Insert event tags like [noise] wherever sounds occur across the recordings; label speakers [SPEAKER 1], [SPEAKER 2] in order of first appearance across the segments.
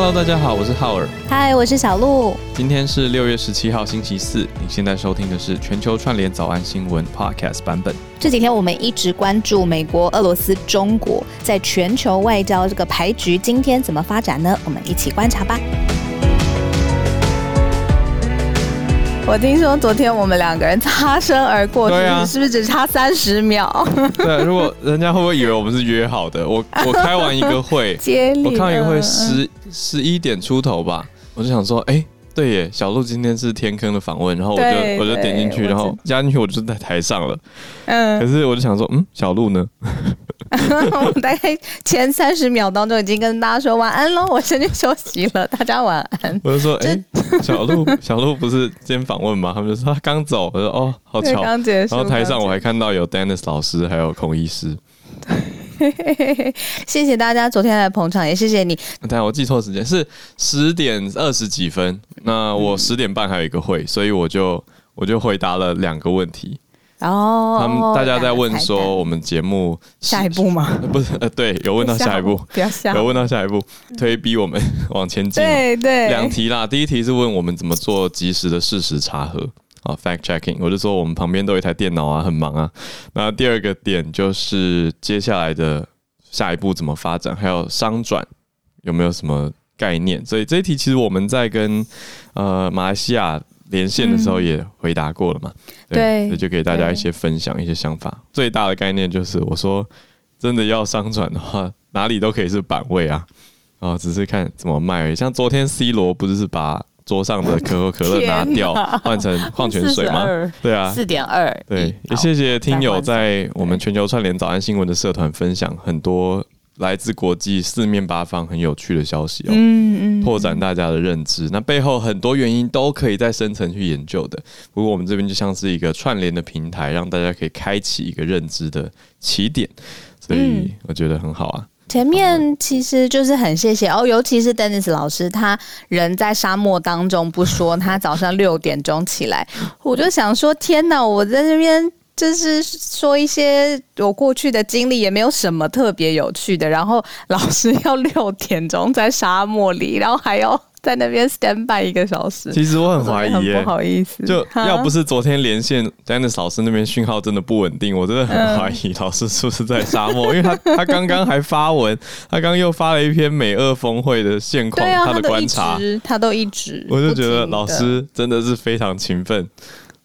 [SPEAKER 1] Hello，大家好，我是浩尔。
[SPEAKER 2] 嗨，我是小鹿。
[SPEAKER 1] 今天是六月十七号，星期四。你现在收听的是全球串联早安新闻 Podcast 版本。
[SPEAKER 2] 这几天我们一直关注美国、俄罗斯、中国在全球外交这个牌局，今天怎么发展呢？我们一起观察吧。我听说昨天我们两个人擦身而过，对啊，是不是只差三十秒？[laughs]
[SPEAKER 1] 对，如果人家会不会以为我们是约好的？我 [laughs] 我开完一个会，接我开完一个会十十一点出头吧，我就想说，哎，对耶，小鹿今天是天坑的访问，然后我就我就点进去，然后加进去，我就在台上了。嗯，可是我就想说，嗯，小鹿呢？
[SPEAKER 2] 我 [laughs] 大概前三十秒当中已经跟大家说晚安喽，我先去休息了，大家晚安。
[SPEAKER 1] 我就说，哎、欸，小鹿，小鹿不是今天访问吗？他们就说他刚走。我说，哦，好巧。然后台上我还看到有 Dennis 老师，还有孔医师。[laughs] [laughs]
[SPEAKER 2] 谢谢大家昨天来捧场，也谢谢你。
[SPEAKER 1] 但我记错时间是十点二十几分，那我十点半还有一个会，所以我就我就回答了两个问题。
[SPEAKER 2] 然后
[SPEAKER 1] 他们大家在问说，我们节目
[SPEAKER 2] 下一步吗？[laughs]
[SPEAKER 1] 不是，呃，对，有问到下一步，
[SPEAKER 2] 不要笑，
[SPEAKER 1] 有问到下一步，推逼我们往前进。
[SPEAKER 2] 对对，
[SPEAKER 1] 两题啦。第一题是问我们怎么做及时的事实查核啊，fact checking。我就说我们旁边都有一台电脑啊，很忙啊。那第二个点就是接下来的下一步怎么发展，还有商转有没有什么概念？所以这一题其实我们在跟呃马来西亚。连线的时候也回答过了嘛？嗯、对，那就给大家一些分享，一些想法。最大的概念就是，我说真的要商转的话，哪里都可以是板位啊，啊，只是看怎么卖而已。像昨天 C 罗不是是把桌上的可口可乐拿掉，换成 [laughs] 矿泉水吗？对啊，
[SPEAKER 2] 四点二。
[SPEAKER 1] 对，也谢谢听友在我们全球串联早安新闻的社团分享很多。来自国际四面八方很有趣的消息哦，嗯嗯，拓展大家的认知。那背后很多原因都可以在深层去研究的。不过我们这边就像是一个串联的平台，让大家可以开启一个认知的起点，所以我觉得很好啊。
[SPEAKER 2] 前面其实就是很谢谢哦，尤其是 Dennis 老师，他人在沙漠当中不说，他早上六点钟起来，我就想说天哪，我在这边。就是说一些我过去的经历，也没有什么特别有趣的。然后老师要六点钟在沙漠里，然后还要在那边 stand by 一个小时。
[SPEAKER 1] 其实我很怀疑耶，
[SPEAKER 2] 不好意思，
[SPEAKER 1] 就要不是昨天连线 Dennis 老师那边讯号真的不稳定，我真的很怀疑老师是不是在沙漠，[laughs] 因为他他刚刚还发文，他刚又发了一篇美俄峰会的现况，他的观察，
[SPEAKER 2] 他都一直，
[SPEAKER 1] 我就觉得老师真的是非常勤奋。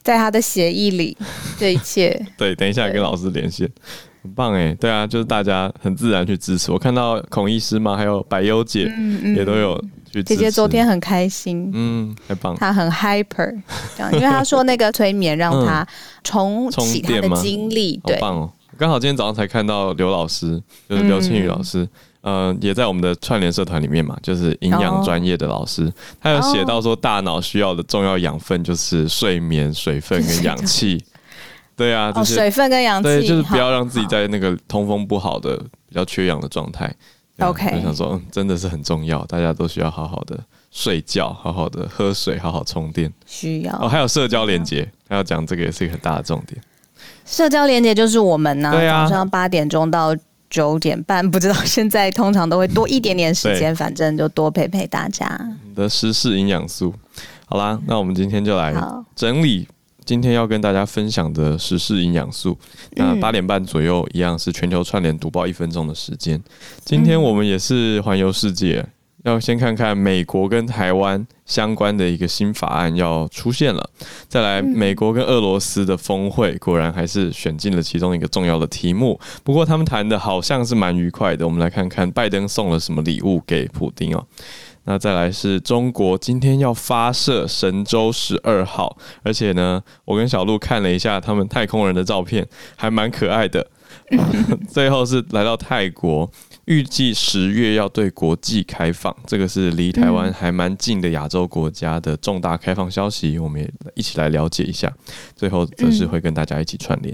[SPEAKER 2] 在他的协议里，这一切。[laughs]
[SPEAKER 1] 对，等一下跟老师连线，很棒哎。对啊，就是大家很自然去支持。我看到孔医师嘛，还有百优姐，嗯嗯，也都有去支持。姐
[SPEAKER 2] 姐昨天很开心，
[SPEAKER 1] 嗯，太棒。
[SPEAKER 2] 她很 hyper，这样，因为她说那个催眠让她 [laughs] 重启她的精力。对，
[SPEAKER 1] 好棒哦。刚好今天早上才看到刘老师，就是刘庆宇老师。嗯呃，也在我们的串联社团里面嘛，就是营养专业的老师，哦、他有写到说，大脑需要的重要养分就是睡眠、水分跟氧气。对啊，
[SPEAKER 2] 哦，水分跟氧气，
[SPEAKER 1] 对，就是不要让自己在那个通风不好的、比较缺氧的状态。OK，我想说，嗯，真的是很重要，大家都需要好好的睡觉，好好的喝水，好好充电。
[SPEAKER 2] 需要哦，
[SPEAKER 1] 还有社交连接，还要讲这个也是一个很大的重点。
[SPEAKER 2] 社交连接就是我们呢、啊，对啊、早上八点钟到。九点半，[laughs] 不知道现在通常都会多一点点时间，反正就多陪陪大家。
[SPEAKER 1] 你的时事营养素，好啦，那我们今天就来整理今天要跟大家分享的时事营养素。那八点半左右一样是全球串联读报一分钟的时间。今天我们也是环游世界。要先看看美国跟台湾相关的一个新法案要出现了，再来美国跟俄罗斯的峰会，果然还是选进了其中一个重要的题目。不过他们谈的好像是蛮愉快的，我们来看看拜登送了什么礼物给普丁哦。那再来是中国今天要发射神舟十二号，而且呢，我跟小鹿看了一下他们太空人的照片，还蛮可爱的。[laughs] 最后是来到泰国。预计十月要对国际开放，这个是离台湾还蛮近的亚洲国家的重大开放消息，我们也一起来了解一下。最后则是会跟大家一起串联。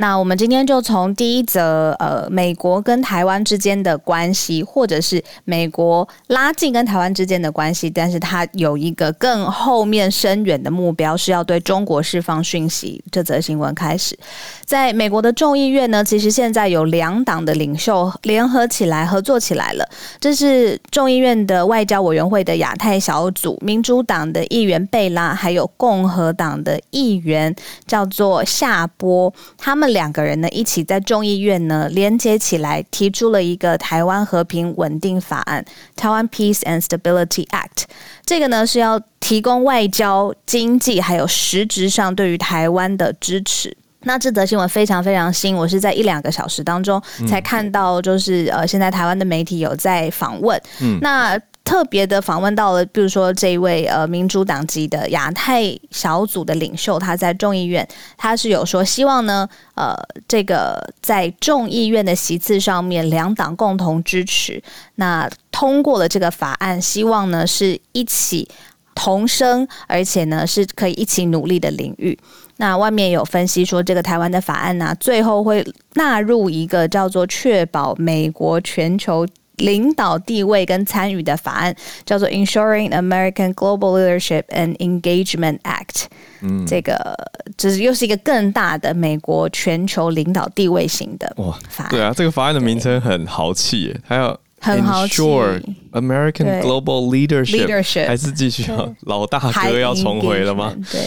[SPEAKER 2] 那我们今天就从第一则，呃，美国跟台湾之间的关系，或者是美国拉近跟台湾之间的关系，但是它有一个更后面深远的目标，是要对中国释放讯息。这则新闻开始，在美国的众议院呢，其实现在有两党的领袖联合起来合作起来了。这是众议院的外交委员会的亚太小组，民主党的议员贝拉，还有共和党的议员叫做夏波，他们。两个人呢，一起在众议院呢连接起来，提出了一个台湾和平稳定法案（台湾 Peace and Stability Act）。这个呢是要提供外交、经济还有实质上对于台湾的支持。那这则新闻非常非常新，我是在一两个小时当中才看到，就是呃，现在台湾的媒体有在访问。嗯，那。特别的访问到了，比如说这一位呃民主党籍的亚太小组的领袖，他在众议院，他是有说希望呢，呃，这个在众议院的席次上面，两党共同支持，那通过了这个法案，希望呢是一起同声，而且呢是可以一起努力的领域。那外面有分析说，这个台湾的法案呢、最后会纳入一个叫做确保美国全球。领导地位跟参与的法案叫做 Ensuring American Global Leadership and Engagement Act，嗯，这个就是又是一个更大的美国全球领导地位型的法案。
[SPEAKER 1] 对啊，这个法案的名称很豪气耶，还有 Ensure American Global Leadership，, Leadership 还是继续啊老大哥要重回了吗？
[SPEAKER 2] 对，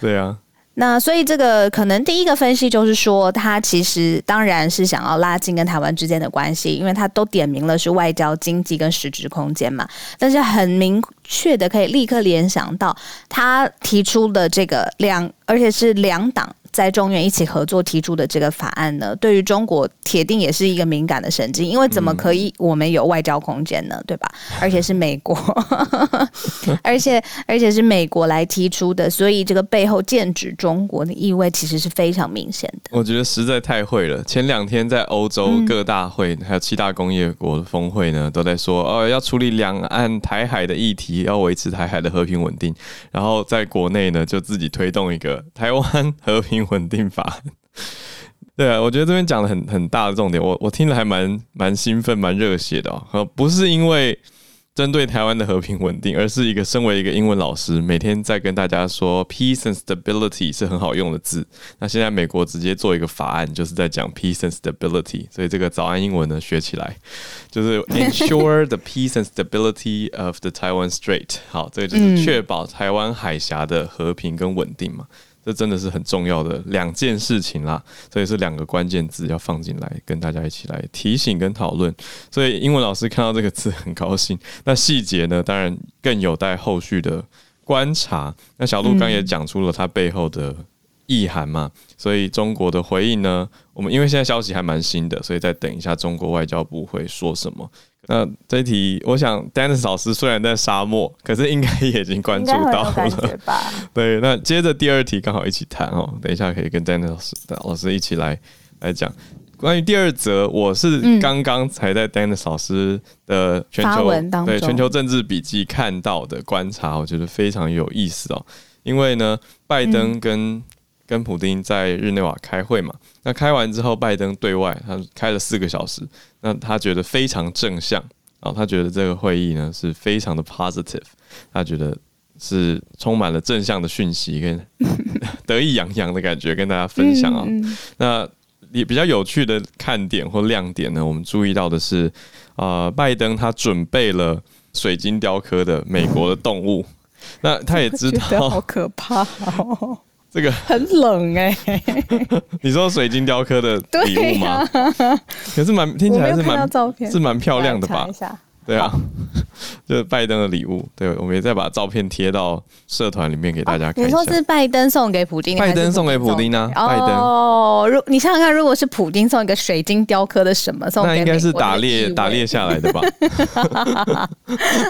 [SPEAKER 1] 对啊。
[SPEAKER 2] 那所以这个可能第一个分析就是说，他其实当然是想要拉近跟台湾之间的关系，因为他都点明了是外交、经济跟实质空间嘛。但是很明确的可以立刻联想到，他提出的这个两，而且是两党。在中院一起合作提出的这个法案呢，对于中国铁定也是一个敏感的神经，因为怎么可以我们有外交空间呢？对吧？而且是美国，[laughs] 而且而且是美国来提出的，所以这个背后剑指中国的意味其实是非常明显的。
[SPEAKER 1] 我觉得实在太会了。前两天在欧洲各大会，还有七大工业国的峰会呢，都在说哦，要处理两岸台海的议题，要维持台海的和平稳定。然后在国内呢，就自己推动一个台湾和平。稳定法，对啊，我觉得这边讲的很很大的重点，我我听了还蛮蛮兴奋、蛮热血的哦。不是因为针对台湾的和平稳定，而是一个身为一个英文老师，每天在跟大家说 peace and stability 是很好用的字。那现在美国直接做一个法案，就是在讲 peace and stability，所以这个早安英文呢学起来，就是 ensure the peace and stability of the Taiwan Strait。好，这个就是确保台湾海峡的和平跟稳定嘛。这真的是很重要的两件事情啦，所以是两个关键字要放进来，跟大家一起来提醒跟讨论。所以英文老师看到这个字很高兴，那细节呢，当然更有待后续的观察。那小鹿刚也讲出了它背后的意涵嘛，所以中国的回应呢，我们因为现在消息还蛮新的，所以再等一下中国外交部会说什么。那这一题，我想 Dennis 老师虽然在沙漠，可是应该也已经关注到了。[laughs] 对，那接着第二题刚好一起谈哦。等一下可以跟 Dennis 老师老师一起来来讲关于第二则。我是刚刚才在 Dennis 老师的全球对全球政治笔记看到的观察，我觉得非常有意思哦。因为呢，拜登跟跟普丁在日内瓦开会嘛，那开完之后，拜登对外他开了四个小时。那他觉得非常正向啊，他觉得这个会议呢是非常的 positive，他觉得是充满了正向的讯息跟 [laughs] 得意洋洋的感觉跟大家分享啊。那也比较有趣的看点或亮点呢，我们注意到的是啊，拜登他准备了水晶雕刻的美国的动物，[laughs] 那他也知道
[SPEAKER 2] 好可怕哦。
[SPEAKER 1] 这个。
[SPEAKER 2] 很冷哎、欸，[laughs]
[SPEAKER 1] 你说水晶雕刻的礼物吗？啊、可是蛮听起来是蛮是蛮漂亮的吧？对啊，[laughs] 就是拜登的礼物。对，我们也再把照片贴到社团里面给大家看。
[SPEAKER 2] 你说是拜登送给普丁？
[SPEAKER 1] 拜登送给普丁呢？拜登
[SPEAKER 2] 哦，如你想想看，如果是普丁送一个水晶雕刻的什么送给？
[SPEAKER 1] 那应该是打猎打猎下来的吧？[laughs]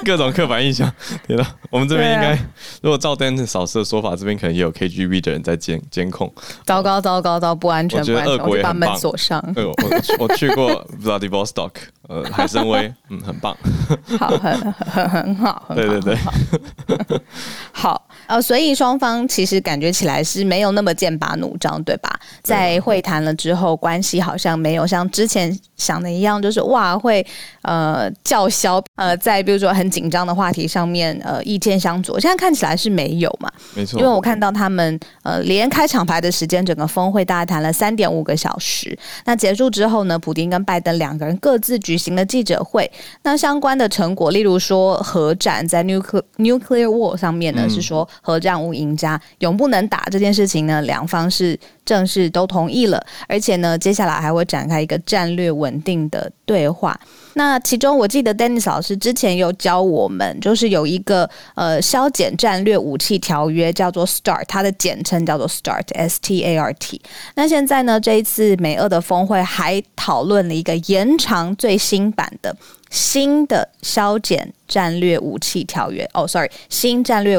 [SPEAKER 1] 各种刻板印象，天哪！我们这边应该，如果照 Dennis 老师的说法，这边可能也有 KGB 的人在监监控。
[SPEAKER 2] 糟糕糟糕糟，不安全！我
[SPEAKER 1] 觉得俄国也很棒。
[SPEAKER 2] 锁上。
[SPEAKER 1] 我我去过 Vladivostok。呃，海参崴，嗯，很棒，[laughs]
[SPEAKER 2] 好，很很很好，
[SPEAKER 1] 对对对，[laughs]
[SPEAKER 2] 好。呃，所以双方其实感觉起来是没有那么剑拔弩张，对吧？在会谈了之后，关系好像没有像之前想的一样，就是哇会呃叫嚣，呃在比如说很紧张的话题上面呃意见相左。现在看起来是没有嘛？
[SPEAKER 1] 没错，
[SPEAKER 2] 因为我看到他们呃连开场牌的时间，整个峰会大概谈了三点五个小时。那结束之后呢，普丁跟拜登两个人各自举行了记者会。那相关的成果，例如说核战在 nuclear nuclear war 上面呢，嗯、是说。核战无赢家，永不能打这件事情呢，两方是正式都同意了，而且呢，接下来还会展开一个战略稳定的对话。那其中，我记得 Dennis 老师之前有教我们，就是有一个呃削减战略武器条约，叫做 START，它的简称叫做 START，S T A R T。那现在呢，这一次美俄的峰会还讨论了一个延长最新版的新的削减战略武器条约。哦，sorry，新战略。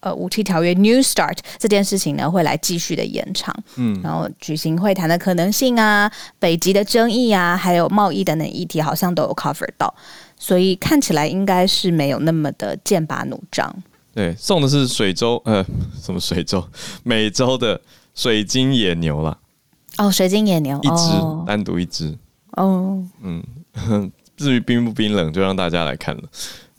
[SPEAKER 2] 呃，武器条约 New Start 这件事情呢，会来继续的延长，嗯，然后举行会谈的可能性啊，北极的争议啊，还有贸易等等议题，好像都有 cover 到，所以看起来应该是没有那么的剑拔弩张。
[SPEAKER 1] 对，送的是水洲，呃，什么水州？[laughs] 美洲的水晶野牛了。
[SPEAKER 2] 哦，水晶野牛，
[SPEAKER 1] 一只，哦、单独一只。
[SPEAKER 2] 哦，
[SPEAKER 1] 嗯，[laughs] 至于冰不冰冷，就让大家来看了。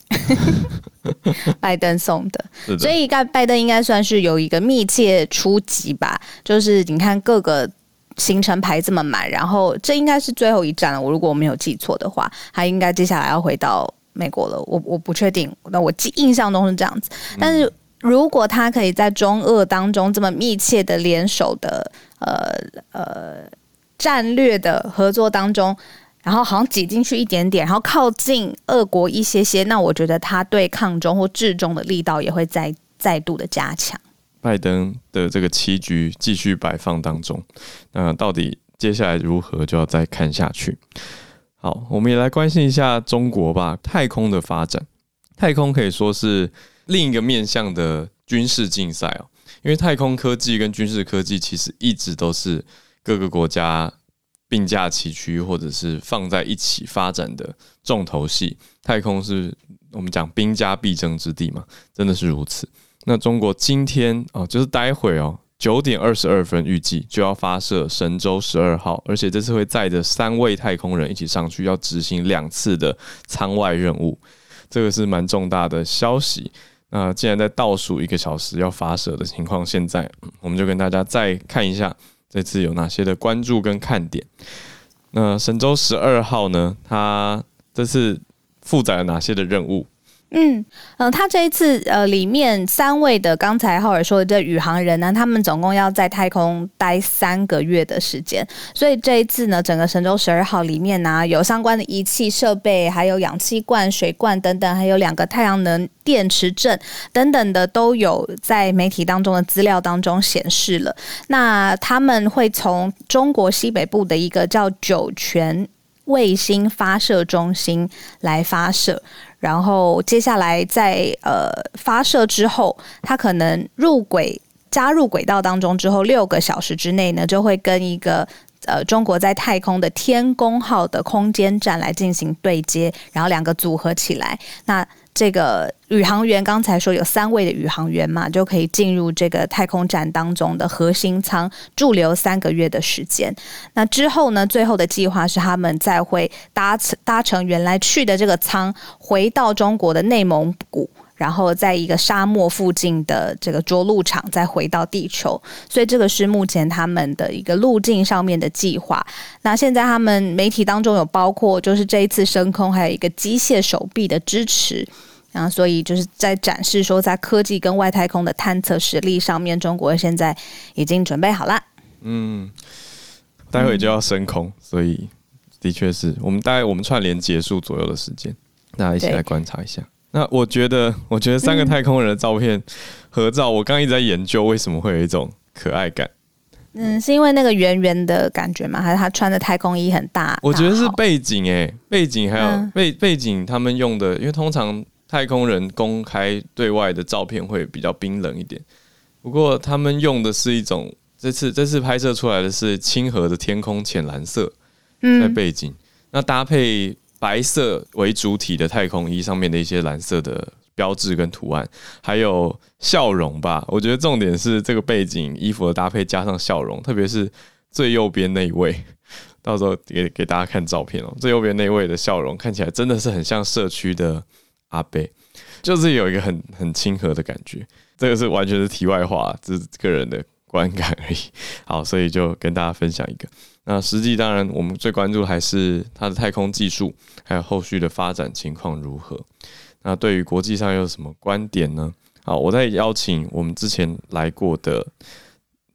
[SPEAKER 1] [laughs]
[SPEAKER 2] 拜登送的，
[SPEAKER 1] 的
[SPEAKER 2] 所以该拜登应该算是有一个密切出击吧。就是你看各个行程排这么满，然后这应该是最后一站了。我如果我没有记错的话，他应该接下来要回到美国了。我我不确定，那我记印象中是这样子。但是如果他可以在中俄当中这么密切的联手的呃呃战略的合作当中。然后好像挤进去一点点，然后靠近俄国一些些，那我觉得他对抗中或制中的力道也会再再度的加强。
[SPEAKER 1] 拜登的这个棋局继续摆放当中，那到底接下来如何，就要再看下去。好，我们也来关心一下中国吧。太空的发展，太空可以说是另一个面向的军事竞赛哦，因为太空科技跟军事科技其实一直都是各个国家。并驾齐驱，或者是放在一起发展的重头戏。太空是我们讲兵家必争之地嘛，真的是如此。那中国今天哦，就是待会哦，九点二十二分预计就要发射神舟十二号，而且这次会载着三位太空人一起上去，要执行两次的舱外任务。这个是蛮重大的消息。那既然在倒数一个小时要发射的情况，现在我们就跟大家再看一下。这次有哪些的关注跟看点？那神舟十二号呢？它这次负载了哪些的任务？
[SPEAKER 2] 嗯嗯，他这一次呃，里面三位的刚才浩尔说的这宇航人呢，他们总共要在太空待三个月的时间，所以这一次呢，整个神舟十二号里面呢，有相关的仪器设备，还有氧气罐、水罐等等，还有两个太阳能电池阵等等的，都有在媒体当中的资料当中显示了。那他们会从中国西北部的一个叫酒泉卫星发射中心来发射。然后接下来在呃发射之后，它可能入轨加入轨道当中之后，六个小时之内呢，就会跟一个呃中国在太空的天宫号的空间站来进行对接，然后两个组合起来，那。这个宇航员刚才说有三位的宇航员嘛，就可以进入这个太空站当中的核心舱驻留三个月的时间。那之后呢，最后的计划是他们再会搭搭乘原来去的这个舱回到中国的内蒙古，然后在一个沙漠附近的这个着陆场再回到地球。所以这个是目前他们的一个路径上面的计划。那现在他们媒体当中有包括，就是这一次升空还有一个机械手臂的支持。然后，所以就是在展示说，在科技跟外太空的探测实力上面，中国现在已经准备好了。
[SPEAKER 1] 嗯，待会就要升空，嗯、所以的确是我们大概我们串联结束左右的时间，大家一起来观察一下。对那我觉得，我觉得三个太空人的照片、嗯、合照，我刚刚一直在研究为什么会有一种可爱感。
[SPEAKER 2] 嗯，是因为那个圆圆的感觉吗？还是他穿的太空衣很大？
[SPEAKER 1] 我觉得是背景诶、欸，背景还有背、嗯、背景他们用的，因为通常。太空人公开对外的照片会比较冰冷一点，不过他们用的是一种，这次这次拍摄出来的是清河的天空浅蓝色，在背景，嗯、那搭配白色为主体的太空衣上面的一些蓝色的标志跟图案，还有笑容吧。我觉得重点是这个背景衣服的搭配加上笑容，特别是最右边那一位，[laughs] 到时候给给大家看照片哦。最右边那位的笑容看起来真的是很像社区的阿贝，就是有一个很很亲和的感觉。这个是完全是题外话，这是个人的观感而已。好，所以就跟大家分享一个。那实际当然，我们最关注还是它的太空技术，还有后续的发展情况如何。那对于国际上有什么观点呢？好，我再邀请我们之前来过的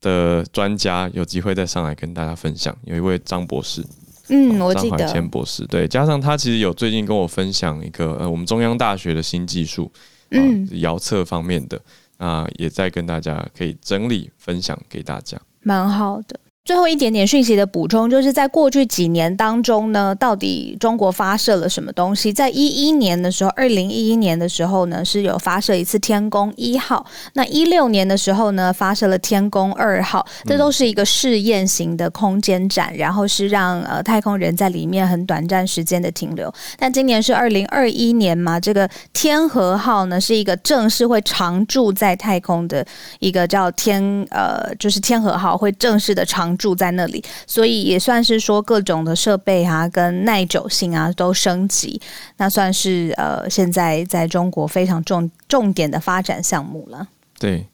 [SPEAKER 1] 的专家，有机会再上来跟大家分享。有一位张博士，
[SPEAKER 2] 嗯，我记得
[SPEAKER 1] 张怀谦博士，对，加上他其实有最近跟我分享一个呃，我们中央大学的新技术，嗯，遥测方面的，那也在跟大家可以整理分享给大家，
[SPEAKER 2] 蛮好的。最后一点点讯息的补充，就是在过去几年当中呢，到底中国发射了什么东西？在一一年的时候，二零一一年的时候呢，是有发射一次天宫一号。那一六年的时候呢，发射了天宫二号，这都是一个试验型的空间站，然后是让呃太空人在里面很短暂时间的停留。但今年是二零二一年嘛，这个天和号呢，是一个正式会常驻在太空的一个叫天呃，就是天和号会正式的常。住在那里，所以也算是说各种的设备啊，跟耐久性啊都升级，那算是呃现在在中国非常重重点的发展项目了。
[SPEAKER 1] 对，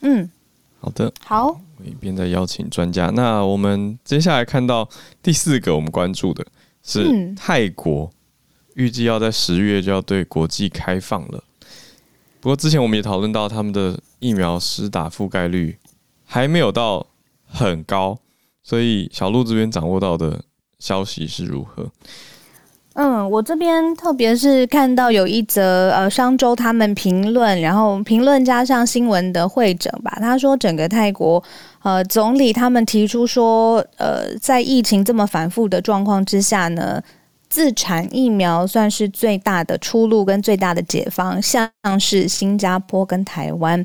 [SPEAKER 2] 嗯，
[SPEAKER 1] 好的，
[SPEAKER 2] 好，
[SPEAKER 1] 我一边在邀请专家。那我们接下来看到第四个我们关注的是泰国，预计要在十月就要对国际开放了。不过之前我们也讨论到他们的疫苗施打覆盖率还没有到很高。所以小鹿这边掌握到的消息是如何？
[SPEAKER 2] 嗯，我这边特别是看到有一则呃商周他们评论，然后评论加上新闻的会诊吧。他说整个泰国呃总理他们提出说，呃在疫情这么反复的状况之下呢，自产疫苗算是最大的出路跟最大的解放，像是新加坡跟台湾。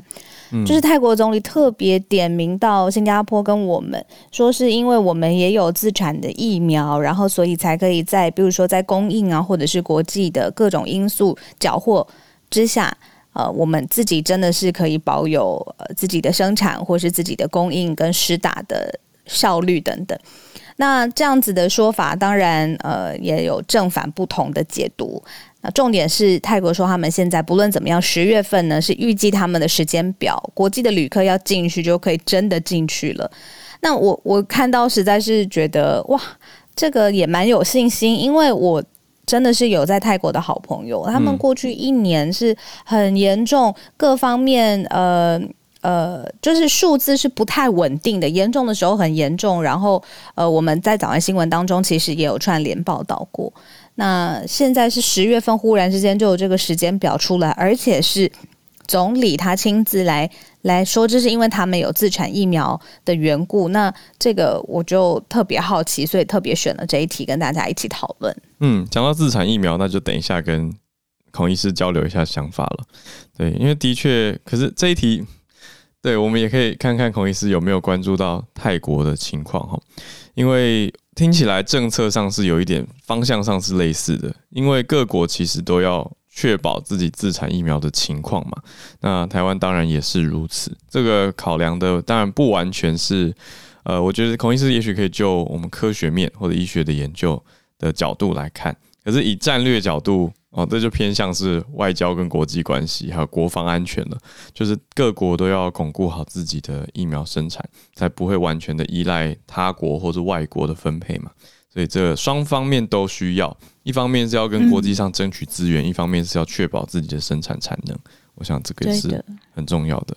[SPEAKER 2] 就是泰国总理特别点名到新加坡跟我们说，是因为我们也有自产的疫苗，然后所以才可以在比如说在供应啊，或者是国际的各种因素缴获之下，呃，我们自己真的是可以保有呃自己的生产或是自己的供应跟施打的效率等等。那这样子的说法，当然呃也有正反不同的解读。那重点是泰国说他们现在不论怎么样，十月份呢是预计他们的时间表，国际的旅客要进去就可以真的进去了。那我我看到实在是觉得哇，这个也蛮有信心，因为我真的是有在泰国的好朋友，他们过去一年是很严重，各方面呃。呃，就是数字是不太稳定的，严重的时候很严重。然后，呃，我们在早安新闻当中其实也有串联报道过。那现在是十月份，忽然之间就有这个时间表出来，而且是总理他亲自来来说，这是因为他们有自产疫苗的缘故。那这个我就特别好奇，所以特别选了这一题跟大家一起讨论。
[SPEAKER 1] 嗯，讲到自产疫苗，那就等一下跟孔医师交流一下想法了。对，因为的确，可是这一题。对，我们也可以看看孔医师有没有关注到泰国的情况哈，因为听起来政策上是有一点方向上是类似的，因为各国其实都要确保自己自产疫苗的情况嘛，那台湾当然也是如此。这个考量的当然不完全是，呃，我觉得孔医师也许可以就我们科学面或者医学的研究的角度来看，可是以战略角度。哦，这就偏向是外交跟国际关系，还有国防安全了。就是各国都要巩固好自己的疫苗生产，才不会完全的依赖他国或者外国的分配嘛。所以这双方面都需要，一方面是要跟国际上争取资源，嗯，一方面是要确保自己的生产产能。我想这个也是很重要的。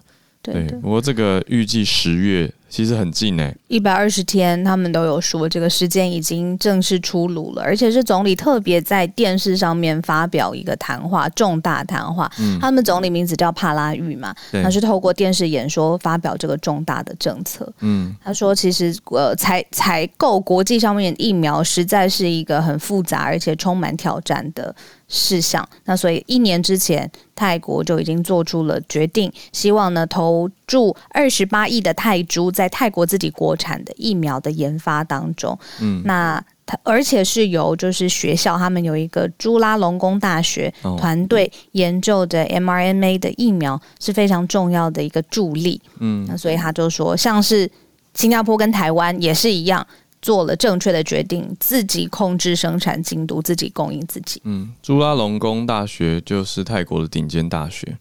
[SPEAKER 1] 对，不过这个预计十月其实很近诶，
[SPEAKER 2] 一百二十天，他们都有说这个时间已经正式出炉了，而且是总理特别在电视上面发表一个谈话，重大谈话。嗯，他们总理名字叫帕拉育嘛，他是透过电视演说发表这个重大的政策。嗯，他说其实呃采采购国际上面的疫苗实在是一个很复杂而且充满挑战的事项。那所以一年之前，泰国就已经做出了决定，希望呢投注二十八亿的泰铢在泰国自己国产的疫苗的研发当中。嗯，那。而且是由就是学校，他们有一个朱拉隆功大学团队研究的 mRNA 的疫苗是非常重要的一个助力。嗯，那所以他就说，像是新加坡跟台湾也是一样，做了正确的决定，自己控制生产进度，自己供应自己。
[SPEAKER 1] 嗯，朱拉隆功大学就是泰国的顶尖大学，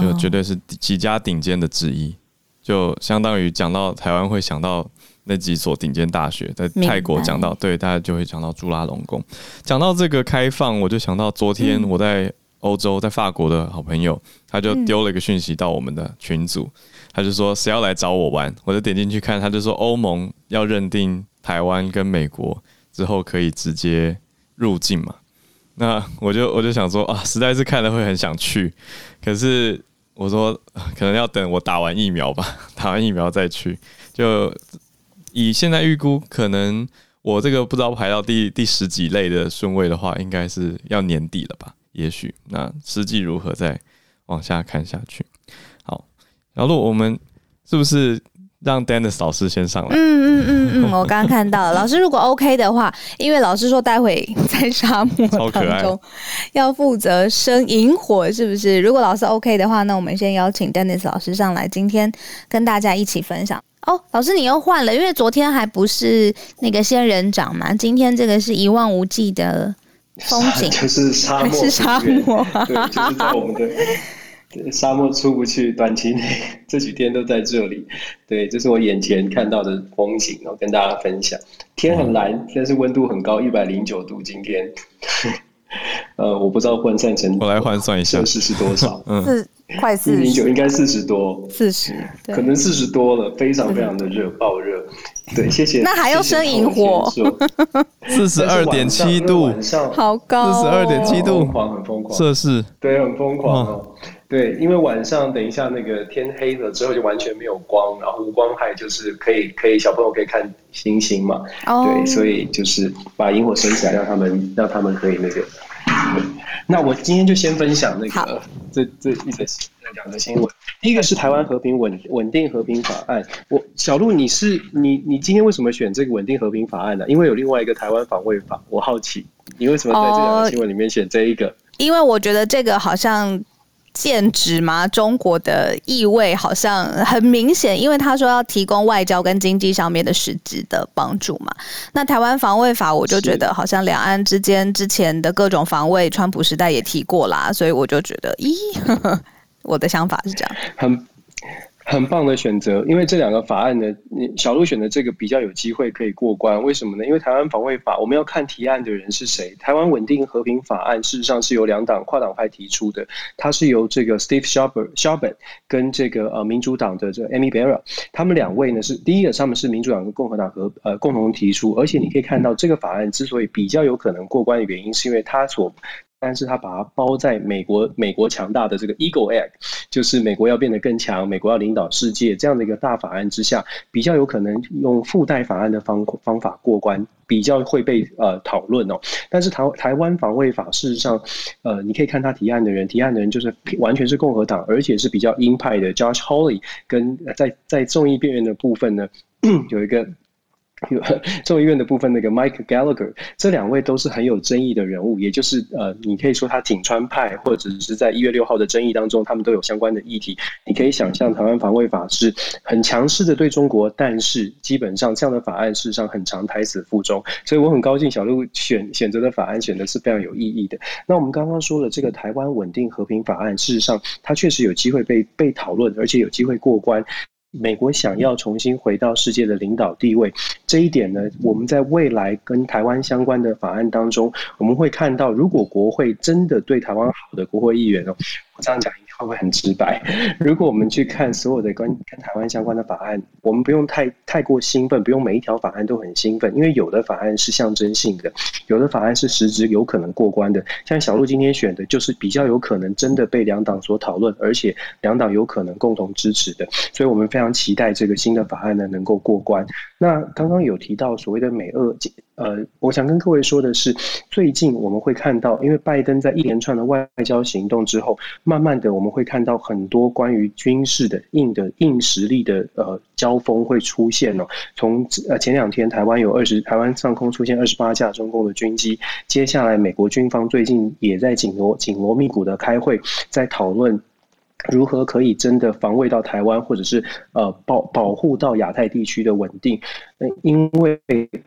[SPEAKER 1] 就绝对是几家顶尖的之一，就相当于讲到台湾会想到。那几所顶尖大学在泰国讲到，对，大家就会讲到朱拉隆功。讲到这个开放，我就想到昨天我在欧洲，在法国的好朋友，他就丢了一个讯息到我们的群组，他就说谁要来找我玩，我就点进去看，他就说欧盟要认定台湾跟美国之后可以直接入境嘛。那我就我就想说啊，实在是看了会很想去，可是我说可能要等我打完疫苗吧，[laughs] 打完疫苗再去就。以现在预估，可能我这个不知道排到第第十几类的顺位的话，应该是要年底了吧？也许那实际如何再往下看下去。好，然后我们是不是让 Dennis 老师先上来？
[SPEAKER 2] 嗯嗯嗯嗯，我刚刚看到了老师，如果 OK 的话，因为老师说待会在沙漠当中要负责生营火，是不是？如果老师 OK 的话，那我们先邀请 Dennis 老师上来，今天跟大家一起分享。哦，老师，你又换了，因为昨天还不是那个仙人掌嘛，今天这个是一望无际的风景，[laughs]
[SPEAKER 3] 就是沙漠，
[SPEAKER 2] 是沙漠，
[SPEAKER 3] 对，就是在我们的 [laughs] 沙漠出不去，短期内 [laughs] 这几天都在这里。对，这是我眼前看到的风景，我跟大家分享。天很蓝，但是温度很高，一百零九度。今天，呃，我不知道换算成，
[SPEAKER 1] 我来换算一下，
[SPEAKER 3] 摄氏是多少？
[SPEAKER 2] 嗯。快四，
[SPEAKER 3] 零九应该四十多，
[SPEAKER 2] 四十，
[SPEAKER 3] 可能四十多了，非常非常的热，爆热。对，谢谢。
[SPEAKER 2] 那还要生萤火，
[SPEAKER 1] 四十二点七度，
[SPEAKER 3] 晚上
[SPEAKER 2] 好高，
[SPEAKER 1] 四十二点七度，
[SPEAKER 3] 疯狂，很疯狂，
[SPEAKER 1] 摄氏，
[SPEAKER 3] 对，很疯狂哦。对，因为晚上等一下那个天黑了之后就完全没有光，然后无光害就是可以可以小朋友可以看星星嘛。对，所以就是把萤火升起来，让他们让他们可以那个。[laughs] 那我今天就先分享那个这这一个那两个新闻。第一个是台湾和平稳稳定和平法案。我小路，你是你你今天为什么选这个稳定和平法案呢？因为有另外一个台湾防卫法，我好奇你为什么在这两个新闻里面选这一个？
[SPEAKER 2] 因为我觉得这个好像。剑指吗？中国的意味好像很明显，因为他说要提供外交跟经济上面的实质的帮助嘛。那台湾防卫法，我就觉得好像两岸之间之前的各种防卫，川普时代也提过啦，所以我就觉得，咦，呵呵，我的想法是这样。
[SPEAKER 3] 很很棒的选择，因为这两个法案呢，小鹿选的这个比较有机会可以过关。为什么呢？因为台湾防卫法，我们要看提案的人是谁。台湾稳定和平法案事实上是由两党跨党派提出的，它是由这个 Steve Chabot Chabot 跟这个呃民主党的这个 Amy Barra，他们两位呢是第一个，他们是民主党跟共和党和呃共同提出，而且你可以看到这个法案之所以比较有可能过关的原因，是因为它所。但是他把它包在美国美国强大的这个 Eagle Act，就是美国要变得更强，美国要领导世界这样的一个大法案之下，比较有可能用附带法案的方方法过关，比较会被呃讨论哦。但是台台湾防卫法事实上，呃，你可以看他提案的人，提案的人就是完全是共和党，而且是比较鹰派的 Josh Hawley，跟在在众议院的部分呢，有一个。有 [laughs] 众议院的部分，那个 Mike Gallagher，这两位都是很有争议的人物，也就是呃，你可以说他挺川派，或者是在一月六号的争议当中，他们都有相关的议题。你可以想象，台湾防卫法是很强势的对中国，但是基本上这样的法案事实上很常胎死腹中。所以我很高兴小鹿选选择的法案选的是非常有意义的。那我们刚刚说了这个台湾稳定和平法案，事实上它确实有机会被被讨论，而且有机会过关。美国想要重新回到世界的领导地位，这一点呢，我们在未来跟台湾相关的法案当中，我们会看到，如果国会真的对台湾好的国会议员哦，我这样讲不会很直白？如果我们去看所有的跟跟台湾相关的法案，我们不用太太过兴奋，不用每一条法案都很兴奋，因为有的法案是象征性的，有的法案是实质有可能过关的。像小鹿今天选的，就是比较有可能真的被两党所讨论，而且两党有可能共同支持的，所以我们非常期待这个新的法案呢能够过关。那刚刚有提到所谓的美俄，呃，我想跟各位说的是，最近我们会看到，因为拜登在一连串的外交行动之后，慢慢的我们。会看到很多关于军事的硬的硬实力的呃交锋会出现哦。从呃前两天台湾有二十台湾上空出现二十八架中共的军机，接下来美国军方最近也在紧锣紧锣密鼓的开会，在讨论。如何可以真的防卫到台湾，或者是呃保保护到亚太地区的稳定？因为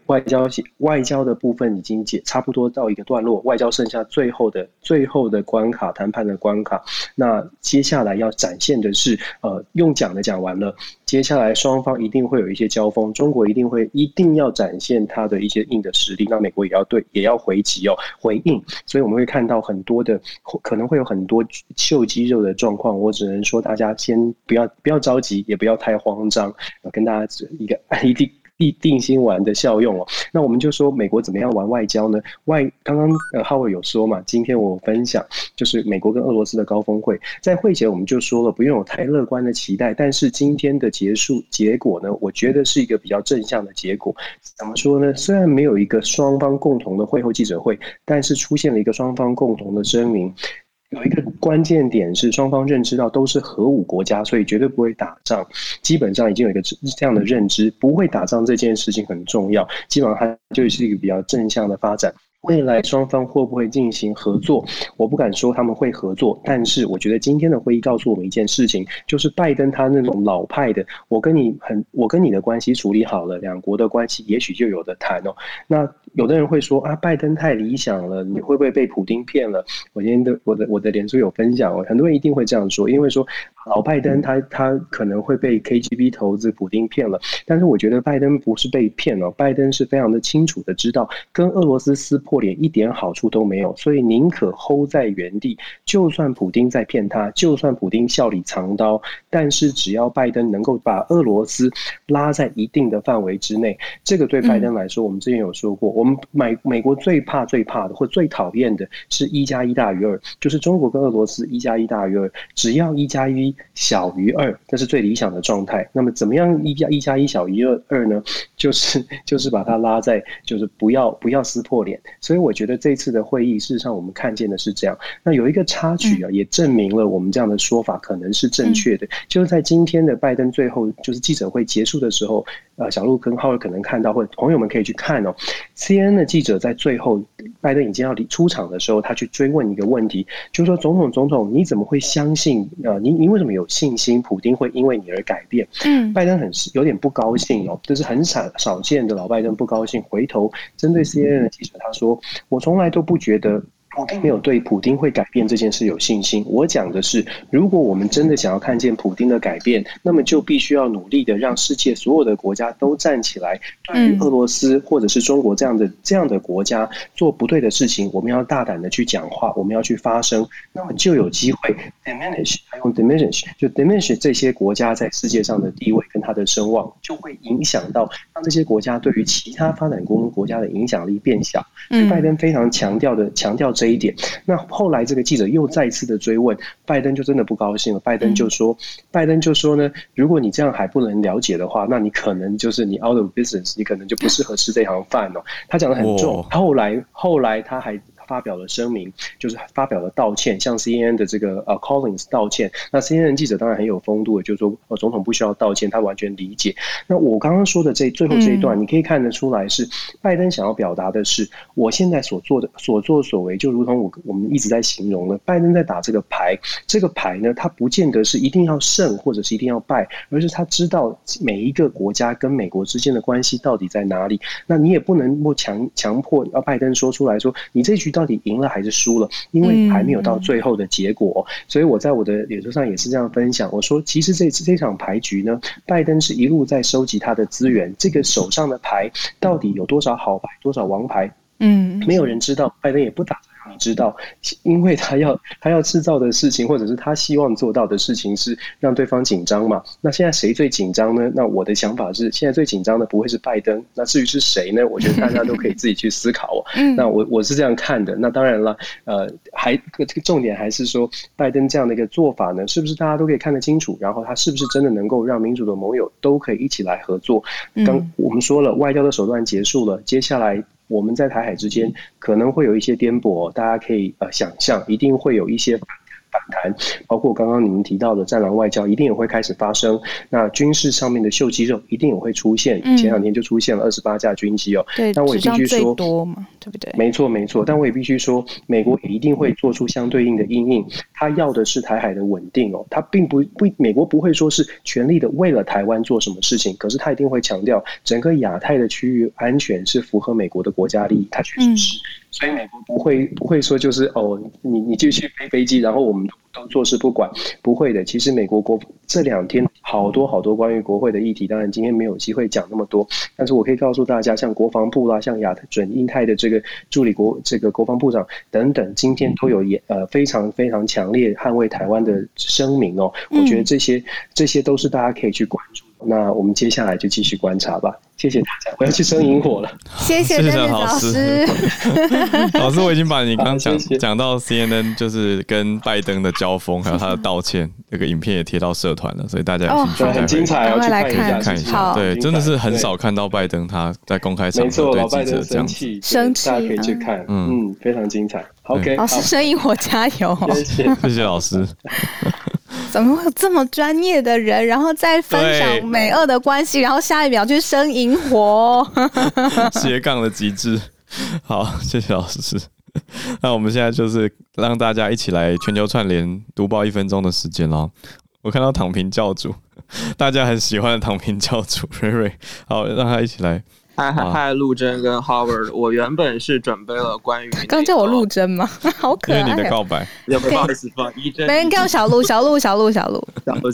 [SPEAKER 3] 外交外交的部分已经解差不多到一个段落，外交剩下最后的最后的关卡，谈判的关卡。那接下来要展现的是，呃，用讲的讲完了，接下来双方一定会有一些交锋，中国一定会一定要展现它的一些硬的实力，那美国也要对也要回击哦，回应。所以我们会看到很多的可能会有很多秀肌肉的状况。我只能说，大家先不要不要着急，也不要太慌张。跟大家一个 [laughs] 一定一定心丸的效用哦。那我们就说美国怎么样玩外交呢？外刚刚呃浩尔有说嘛，今天我分享就是美国跟俄罗斯的高峰会，在会前我们就说了，不用有太乐观的期待。但是今天的结束结果呢，我觉得是一个比较正向的结果。怎么说呢？虽然没有一个双方共同的会后记者会，但是出现了一个双方共同的声明。有一个关键点是，双方认知到都是核武国家，所以绝对不会打仗。基本上已经有一个这样的认知，不会打仗这件事情很重要。基本上它就是一个比较正向的发展。未来双方会不会进行合作？我不敢说他们会合作，但是我觉得今天的会议告诉我们一件事情，就是拜登他那种老派的，我跟你很，我跟你的关系处理好了，两国的关系也许就有的谈哦。那有的人会说啊，拜登太理想了，你会不会被普丁骗了？我今天的我的我的脸书有分享哦，很多人一定会这样说，因为说。老拜登他他可能会被 KGB 投资普丁骗了，但是我觉得拜登不是被骗了，拜登是非常的清楚的知道跟俄罗斯撕破脸一点好处都没有，所以宁可 hold 在原地，就算普丁在骗他，就算普丁笑里藏刀，但是只要拜登能够把俄罗斯拉在一定的范围之内，这个对拜登来说，我们之前有说过，我们美美国最怕最怕的或最讨厌的是一加一大于二，就是中国跟俄罗斯一加一大于二，只要一加一。小于二，这是最理想的状态。那么，怎么样一加一加一小于二二呢？就是就是把它拉在，就是不要不要撕破脸。所以，我觉得这次的会议，事实上我们看见的是这样。那有一个插曲啊，也证明了我们这样的说法可能是正确的。就是在今天的拜登最后就是记者会结束的时候，呃，小鹿跟浩尔可能看到，或者朋友们可以去看哦。CNN 的记者在最后拜登已经要离出场的时候，他去追问一个问题，就是说，总统总统，你怎么会相信？呃，你你为什么有信心普丁会因为你而改变？嗯，拜登很有点不高兴哦，这是很少少见的老拜登不高兴，回头针对 CNN 的记者，他说：“我从来都不觉得。”普丁没有对普丁会改变这件事有信心。我讲的是，如果我们真的想要看见普丁的改变，那么就必须要努力的让世界所有的国家都站起来，对于俄罗斯或者是中国这样的这样的国家做不对的事情，我们要大胆的去讲话，我们要去发声，那么就有机会 diminish，还用 diminish，就 diminish 这些国家在世界上的地位跟它的声望，就会影响到让这些国家对于其他发展中国家的影响力变小。嗯，拜登非常强调的强调。这一点，那后来这个记者又再次的追问，拜登就真的不高兴了。拜登就说，拜登就说呢，如果你这样还不能了解的话，那你可能就是你 out of business，你可能就不适合吃这行饭哦。他讲的很重，后来后来他还。发表了声明，就是发表了道歉，向 CNN 的这个呃 Collins 道歉。那 CNN 记者当然很有风度的，就是说，呃，总统不需要道歉，他完全理解。那我刚刚说的这最后这一段，你可以看得出来，是拜登想要表达的是，我现在所做的所作所为，就如同我我们一直在形容的，拜登在打这个牌，这个牌呢，他不见得是一定要胜，或者是一定要败，而是他知道每一个国家跟美国之间的关系到底在哪里。那你也不能不强强迫要拜登说出来说，你这局到。到底赢了还是输了？因为还没有到最后的结果，所以我在我的脸书上也是这样分享。我说，其实这这场牌局呢，拜登是一路在收集他的资源。这个手上的牌到底有多少好牌，多少王牌？嗯，没有人知道。拜登也不打。知道，因为他要他要制造的事情，或者是他希望做到的事情是让对方紧张嘛。那现在谁最紧张呢？那我的想法是，现在最紧张的不会是拜登。那至于是谁呢？我觉得大家都可以自己去思考哦。那我我是这样看的。那当然了，呃，还这个重点还是说，拜登这样的一个做法呢，是不是大家都可以看得清楚？然后他是不是真的能够让民主的盟友都可以一起来合作？刚我们说了，外交的手段结束了，接下来。我们在台海之间可能会有一些颠簸，大家可以呃想象，一定会有一些。弹，包括刚刚你们提到的战狼外交，一定也会开始发生。那军事上面的秀肌肉，一定也会出现。前两天就出现了二十八架军机哦。对，但我也必须说，
[SPEAKER 2] 多嘛，对不对？
[SPEAKER 3] 没错，没错。但我也必须说，美国也一定会做出相对应的因应。他要的是台海的稳定哦，他并不不，美国不会说是全力的为了台湾做什么事情，可是他一定会强调整个亚太的区域安全是符合美国的国家利益，他确实是。嗯所以美国不会不会说就是哦，你你继续飞飞机，然后我们坐视不管，不会的。其实美国国这两天好多好多关于国会的议题，当然今天没有机会讲那么多，但是我可以告诉大家，像国防部啦，像亚太准印太的这个助理国这个国防部长等等，今天都有也呃非常非常强烈捍卫台湾的声明哦。我觉得这些这些都是大家可以去关注。那我们接下来就继续观察吧。谢谢大家，我要去生萤火了。
[SPEAKER 2] 谢谢谢谢老师。[laughs]
[SPEAKER 1] 老师，我已经把你刚刚讲讲到 CNN 就是跟拜登的交锋，还有 [laughs] 他的道歉，那个影片也贴到社团了，所以大家有兴趣
[SPEAKER 3] 很精彩，
[SPEAKER 2] 快来
[SPEAKER 3] 看
[SPEAKER 1] 看一下。对，真的是很少看到拜登他在公开场合对记者这样
[SPEAKER 3] 子生气，大家可以去看，嗯，非常精彩。OK，
[SPEAKER 2] 老师生营火加油，
[SPEAKER 3] 谢谢
[SPEAKER 1] 谢谢老师。[laughs]
[SPEAKER 2] 怎么会有这么专业的人，然后再分享美俄的关系，然后下一秒去生萤火，[laughs]
[SPEAKER 1] 斜杠的极致。好，谢谢老师。[laughs] 那我们现在就是让大家一起来全球串联读报一分钟的时间喽。我看到躺平教主，[laughs] 大家很喜欢的躺平教主瑞瑞，好，让他一起来。
[SPEAKER 4] 嗨嗨嗨，陆贞跟 Howard，我原本是准备了关于 [laughs]
[SPEAKER 2] 刚叫我陆贞吗？好可爱。
[SPEAKER 1] 因为你的告白，
[SPEAKER 4] 不好意思，不好意思，
[SPEAKER 2] 没人叫小鹿，小鹿，小鹿，小鹿。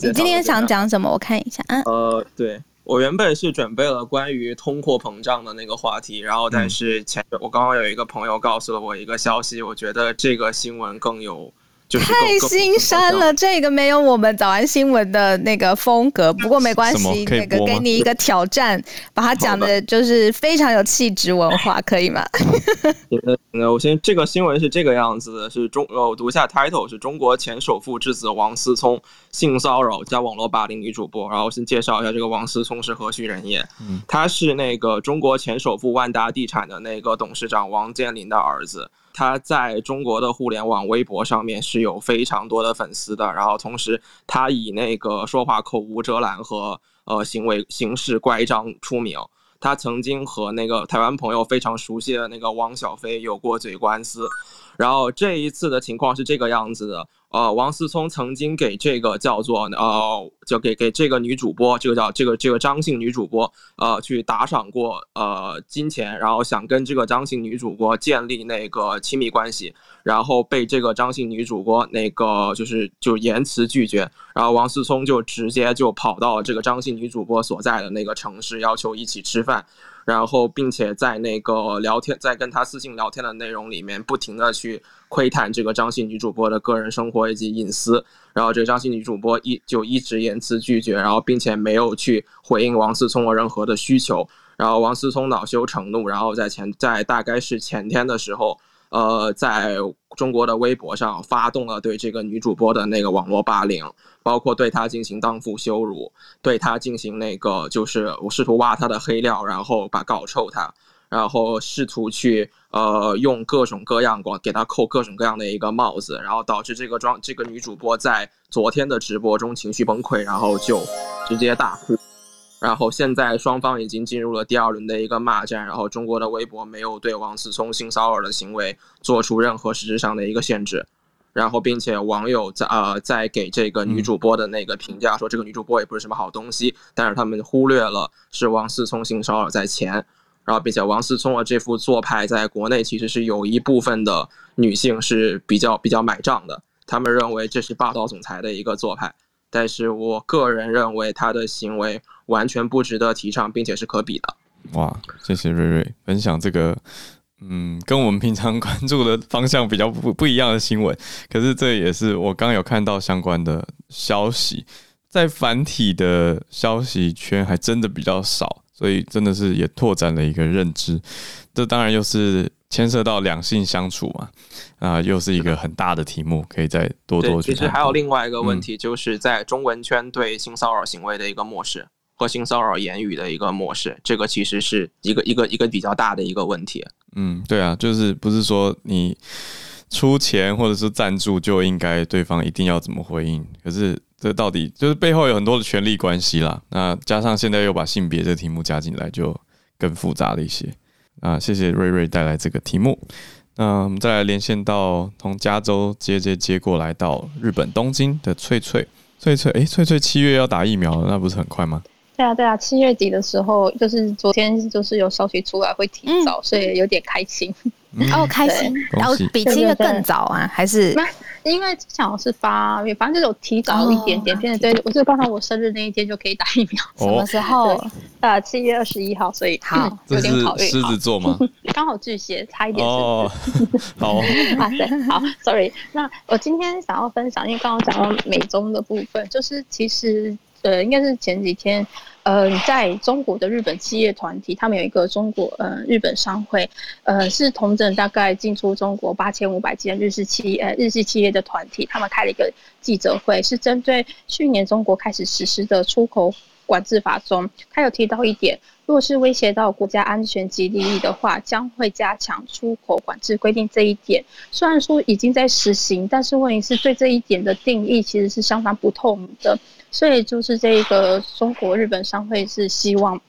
[SPEAKER 2] 你今天想讲什么？我看一下啊。
[SPEAKER 4] 呃，对，我原本是准备了关于通货膨胀的那个话题，然后但是前我刚刚有一个朋友告诉了我一个消息，我觉得这个新闻更有。
[SPEAKER 2] 太心酸了，这个没有我们早安新闻的那个风格，不过没关系，那个给你一个挑战，把它讲的。就是非常有气质文化，可以吗？[laughs]
[SPEAKER 4] 呃，我先这个新闻是这个样子的，是中呃，我读一下 title，是中国前首富之子王思聪性骚扰加网络霸凌女主播，然后我先介绍一下这个王思聪是何许人也，他是那个中国前首富万达地产的那个董事长王健林的儿子。他在中国的互联网微博上面是有非常多的粉丝的，然后同时他以那个说话口无遮拦和呃行为行事乖张出名。他曾经和那个台湾朋友非常熟悉的那个汪小菲有过嘴官司，然后这一次的情况是这个样子的。呃，王思聪曾经给这个叫做呃，就给给这个女主播，这个叫这个这个张姓女主播，呃，去打赏过呃金钱，然后想跟这个张姓女主播建立那个亲密关系，然后被这个张姓女主播那个就是就言辞拒绝，然后王思聪就直接就跑到这个张姓女主播所在的那个城市，要求一起吃饭。然后，并且在那个聊天，在跟他私信聊天的内容里面，不停的去窥探这个张姓女主播的个人生活以及隐私。然后，这个张姓女主播一就一直言辞拒绝，然后并且没有去回应王思聪的任何的需求。然后，王思聪恼羞成怒，然后在前在大概是前天的时候，呃，在中国的微博上发动了对这个女主播的那个网络霸凌。包括对她进行荡妇羞辱，对她进行那个就是我试图挖她的黑料，然后把搞臭她，然后试图去呃用各种各样给给她扣各种各样的一个帽子，然后导致这个装这个女主播在昨天的直播中情绪崩溃，然后就直接大哭，然后现在双方已经进入了第二轮的一个骂战，然后中国的微博没有对王思聪性骚扰的行为做出任何实质上的一个限制。然后，并且网友在呃在给这个女主播的那个评价说，这个女主播也不是什么好东西，但是他们忽略了是王思聪性骚扰在前，然后并且王思聪的这副做派在国内其实是有一部分的女性是比较比较买账的，他们认为这是霸道总裁的一个做派，但是我个人认为他的行为完全不值得提倡，并且是可比的。
[SPEAKER 1] 哇，谢谢瑞瑞分享这个。嗯，跟我们平常关注的方向比较不不一样的新闻。可是这也是我刚有看到相关的消息，在繁体的消息圈还真的比较少，所以真的是也拓展了一个认知。这当然又是牵涉到两性相处嘛，啊，又是一个很大的题目，可以再多多去。
[SPEAKER 4] 其实还有另外一个问题，就是在中文圈对性骚扰行为的一个漠视。和性骚扰言语的一个模式，这个其实是一个一个一个比较大的一个问题。
[SPEAKER 1] 嗯，对啊，就是不是说你出钱或者是赞助就应该对方一定要怎么回应？可是这到底就是背后有很多的权力关系啦。那加上现在又把性别这个题目加进来，就更复杂了一些。啊，谢谢瑞瑞带来这个题目。那我们再来连线到从加州接接接过来到日本东京的翠翠，翠翠，哎，翠翠七月要打疫苗了，那不是很快吗？
[SPEAKER 5] 对啊，对啊，七月底的时候，就是昨天，就是有消息出来会提早，嗯、所以有点开心。[laughs]
[SPEAKER 2] 嗯、哦，开心，然后比七月更早啊，还是？
[SPEAKER 5] 因为之前是八月，反正就有提早一点点。现在对，我就刚好我生日那一天就可以打疫苗。
[SPEAKER 2] 什么时候？
[SPEAKER 5] 呃，七月二十一号，所以好，有点考虑。
[SPEAKER 1] 狮子座吗？
[SPEAKER 5] 刚好巨蟹，差一点。
[SPEAKER 1] 哦，好。[laughs]
[SPEAKER 5] 啊，对，好，sorry。那我今天想要分享，因为刚刚讲到美中的部分，就是其实。呃，应该是前几天，呃，在中国的日本企业团体，他们有一个中国呃日本商会，呃，是同整大概进出中国八千五百间日式企呃日系企业的团体，他们开了一个记者会，是针对去年中国开始实施的出口管制法中，他有提到一点，若是威胁到国家安全及利益的话，将会加强出口管制规定。这一点虽然说已经在实行，但是问题是对这一点的定义其实是相当不透明的。所以就是这个中国日本商会是希望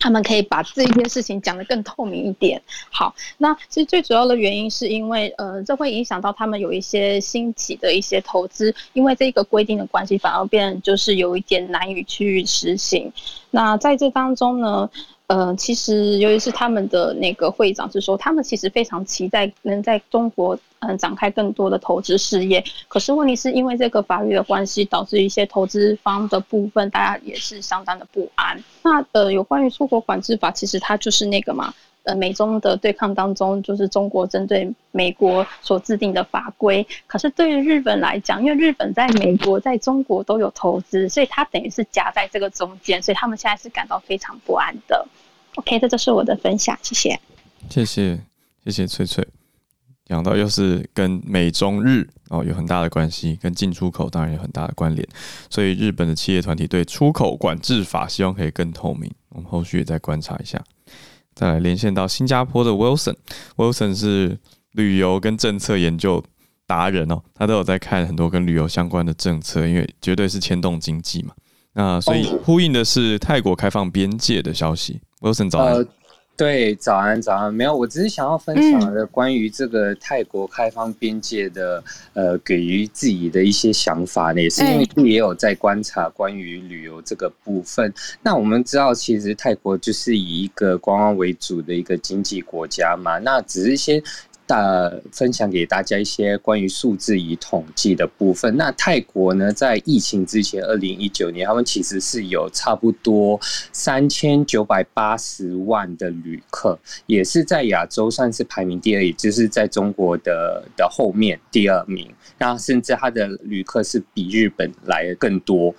[SPEAKER 5] 他们可以把这一件事情讲得更透明一点。好，那其实最主要的原因是因为呃，这会影响到他们有一些新起的一些投资，因为这个规定的关系，反而变就是有一点难以去实行。那在这当中呢，呃，其实由于是他们的那个会长是说，他们其实非常期待能在中国嗯展开更多的投资事业。可是问题是因为这个法律的关系，导致一些投资方的部分，大家也是相当的不安。那呃，有关于出国管制法，其实它就是那个嘛，呃，美中的对抗当中，就是中国针对美国所制定的法规。可是对于日本来讲，因为日本在美国、在中国都有投资，所以它等于是夹在这个中间，所以他们现在是感到非常不安的。OK，这就是我的分享，谢谢。
[SPEAKER 1] 谢谢，谢谢翠翠。讲到又是跟美中日哦有很大的关系，跟进出口当然有很大的关联，所以日本的企业团体对出口管制法希望可以更透明。我们后续也再观察一下。再来连线到新加坡的 Wilson，Wilson 是旅游跟政策研究达人哦，他都有在看很多跟旅游相关的政策，因为绝对是牵动经济嘛。那所以呼应的是泰国开放边界的消息。Wilson 早安。呃，
[SPEAKER 6] 对，早安，早安。没有，我只是想要分享的关于这个泰国开放边界的，呃，给予自己的一些想法呢，也是因为也有在观察关于旅游这个部分。那我们知道，其实泰国就是以一个观光为主的一个经济国家嘛，那只是先。大分享给大家一些关于数字与统计的部分。那泰国呢，在疫情之前，二零一九年，他们其实是有差不多三千九百八十万的旅客，也是在亚洲算是排名第二，也就是在中国的的后面第二名。那甚至他的旅客是比日本来的更多。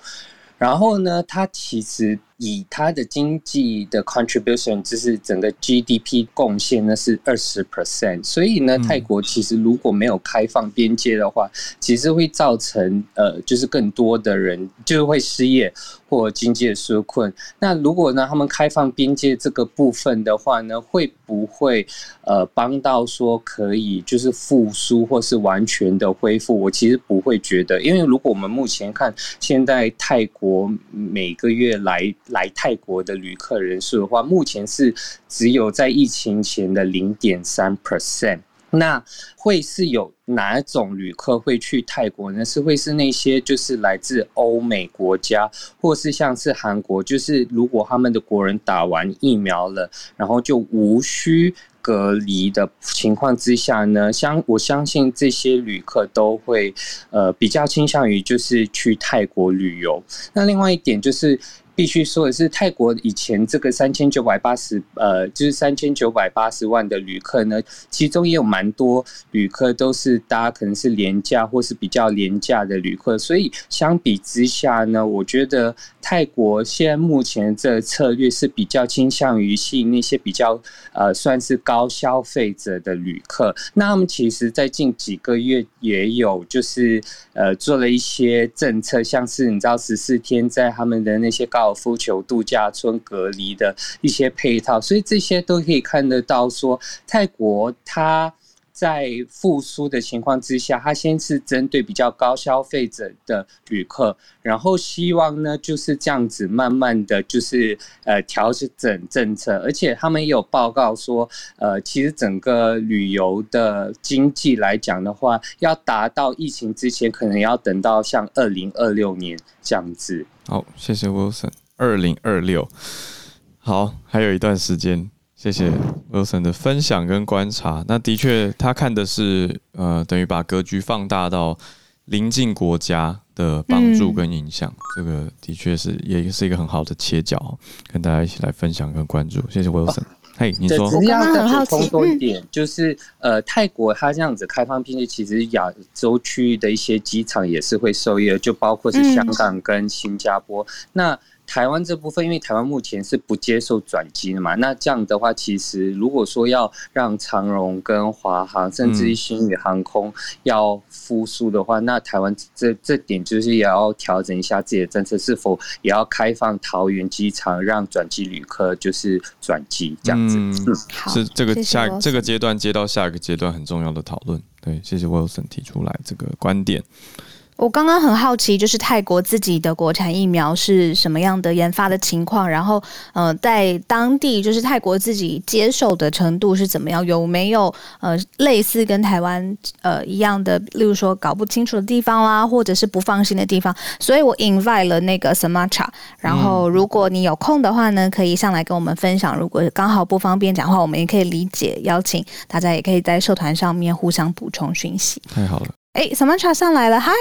[SPEAKER 6] 然后呢，它其实。以它的经济的 contribution，就是整个 GDP 贡献呢是二十 percent，所以呢，泰国其实如果没有开放边界的话，其实会造成呃，就是更多的人就会失业或经济的纾困。那如果呢，他们开放边界这个部分的话呢，会不会呃帮到说可以就是复苏或是完全的恢复？我其实不会觉得，因为如果我们目前看现在泰国每个月来。来泰国的旅客人数的话，目前是只有在疫情前的零点三 percent。那会是有哪种旅客会去泰国呢？是会是那些就是来自欧美国家，或是像是韩国，就是如果他们的国人打完疫苗了，然后就无需隔离的情况之下呢，相我相信这些旅客都会呃比较倾向于就是去泰国旅游。那另外一点就是。必须说的是，泰国以前这个三千九百八十呃，就是三千九百八十万的旅客呢，其中也有蛮多旅客都是搭可能是廉价或是比较廉价的旅客，所以相比之下呢，我觉得泰国现在目前这策略是比较倾向于吸引那些比较呃算是高消费者的旅客。那他们其实在近几个月也有就是呃做了一些政策，像是你知道十四天在他们的那些高尔夫球度假村隔离的一些配套，所以这些都可以看得到说泰国它。在复苏的情况之下，他先是针对比较高消费者的旅客，然后希望呢就是这样子慢慢的就是呃调整政策，而且他们也有报告说，呃，其实整个旅游的经济来讲的话，要达到疫情之前，可能要等到像二零二六年这样子。
[SPEAKER 1] 好，谢谢 Wilson，二零二六，好，还有一段时间。谢谢 Wilson 的分享跟观察。那的确，他看的是呃，等于把格局放大到邻近国家的帮助跟影响。嗯、这个的确是也是一个很好的切角，跟大家一起来分享跟关注。谢谢 Wilson。嘿、你说，
[SPEAKER 6] 我刚刚很好奇，补充多一点，就是呃，泰国它这样子开放边界，其实亚洲区域的一些机场也是会受益的，就包括是香港跟新加坡。嗯、那台湾这部分，因为台湾目前是不接受转机的嘛，那这样的话，其实如果说要让长荣跟华航，甚至于新宇航空要复苏的话，嗯、那台湾这这点就是也要调整一下自己的政策，是否也要开放桃园机场，让转机旅客就是转机这样子。嗯，
[SPEAKER 1] 是这个下这个阶段接到下一个阶段很重要的讨论。对，谢谢 Wilson 提出来这个观点。
[SPEAKER 2] 我刚刚很好奇，就是泰国自己的国产疫苗是什么样的研发的情况，然后，呃，在当地就是泰国自己接受的程度是怎么样？有没有呃类似跟台湾呃一样的，例如说搞不清楚的地方啦，或者是不放心的地方？所以我 invite 了那个 Sumatra，然后如果你有空的话呢，可以上来跟我们分享。如果刚好不方便讲话，我们也可以理解，邀请大家也可以在社团上面互相补充讯息。
[SPEAKER 1] 太好了。
[SPEAKER 2] 哎，Samantha 上来了，嗨。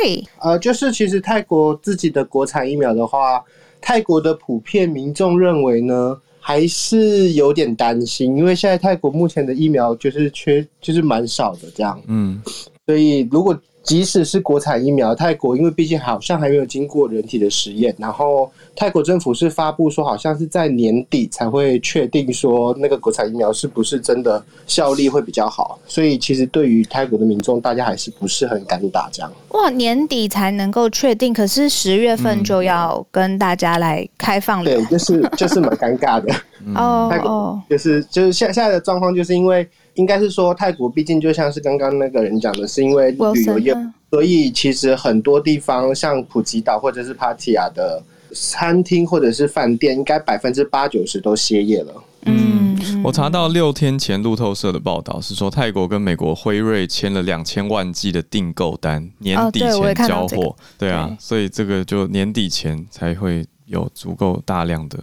[SPEAKER 7] 呃，就是其实泰国自己的国产疫苗的话，泰国的普遍民众认为呢，还是有点担心，因为现在泰国目前的疫苗就是缺，就是蛮少的这样。嗯，所以如果。即使是国产疫苗，泰国因为毕竟好像还没有经过人体的实验，然后泰国政府是发布说，好像是在年底才会确定说那个国产疫苗是不是真的效力会比较好，所以其实对于泰国的民众，大家还是不是很敢打这样。
[SPEAKER 2] 哇，年底才能够确定，可是十月份就要跟大家来开放了，
[SPEAKER 7] 对，就是就是蛮尴尬的。[laughs]
[SPEAKER 2] 哦，泰国
[SPEAKER 7] 就是就是现现在的状况，就是因为。应该是说，泰国毕竟就像是刚刚那个人讲的，是因为旅游业，所以其实很多地方像普吉岛或者是帕提亚的餐厅或者是饭店，应该百分之八九十都歇业了。
[SPEAKER 1] 嗯，我查到六天前路透社的报道是说，泰国跟美国辉瑞签了两千万剂的订购单，年底前交货。对，对啊，所以这个就年底前才会有足够大量的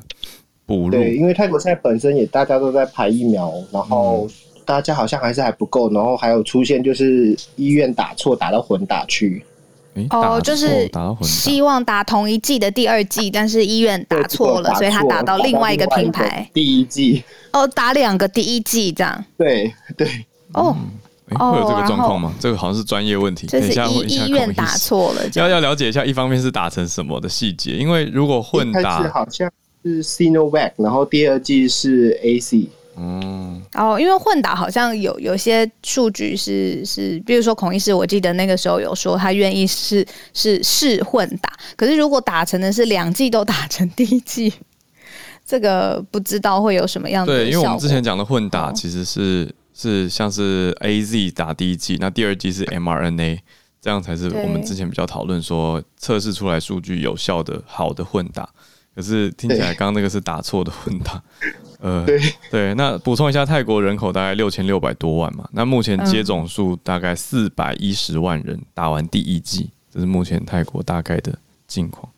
[SPEAKER 1] 补入。
[SPEAKER 7] 对，因为泰国现在本身也大家都在排疫苗，然后。大家好像还是还不够，然后还有出现就是医院打错，打到混打区。
[SPEAKER 2] 哦，就是希望打同一季的第二季，但是医院打错了，所以他打到另外一个品牌
[SPEAKER 7] 第一季。
[SPEAKER 2] 哦，打两个第一季这样。
[SPEAKER 7] 对对。
[SPEAKER 2] 哦，
[SPEAKER 1] 会有这个状况吗？这个好像是专业问题。
[SPEAKER 2] 就是医医院打错了，
[SPEAKER 1] 要要了解一下，一方面是打成什么的细节，因为如果混打，
[SPEAKER 7] 好像是 Sinovac，然后第二季是 AC。
[SPEAKER 2] 嗯，哦，因为混打好像有有些数据是是，比如说孔医师，我记得那个时候有说他愿意是是试混打，可是如果打成的是两季都打成第一季，[laughs] 这个不知道会有什么样的。
[SPEAKER 1] 对，因为我们之前讲的混打其实是是像是 AZ 打第一季，那第二季是 mRNA，这样才是我们之前比较讨论说测试出来数据有效的好的混打。可是听起来刚刚那个是打错的混打。[laughs] 呃，对对，那补充一下，泰国人口大概六千六百多万嘛，那目前接种数大概四百一十万人打完第一剂，这是目前泰国大概的近况。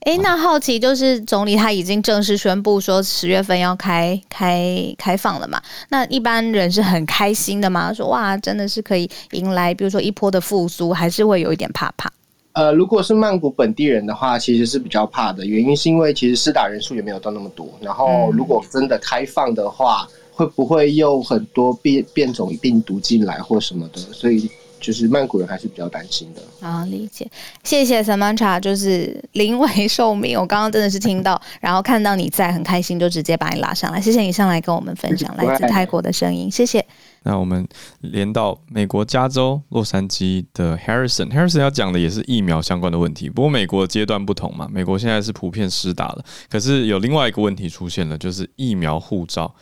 [SPEAKER 2] 哎、欸，那好奇就是总理他已经正式宣布说十月份要开开开放了嘛？那一般人是很开心的吗？说哇，真的是可以迎来比如说一波的复苏，还是会有一点怕怕？
[SPEAKER 7] 呃，如果是曼谷本地人的话，其实是比较怕的，原因是因为其实施打人数也没有到那么多。然后，如果真的开放的话，会不会又很多变变种病毒进来或什么的？所以。就是曼谷人还是比较担心的
[SPEAKER 2] 啊，理解。谢谢 Samantha，就是临危受命。我刚刚真的是听到，然后看到你在，很开心，就直接把你拉上来。谢谢你上来跟我们分享来自泰国的声音，谢谢。
[SPEAKER 1] 那我们连到美国加州洛杉矶的 Harrison，Harrison 要讲的也是疫苗相关的问题。不过美国阶段不同嘛，美国现在是普遍施打了，可是有另外一个问题出现了，就是疫苗护照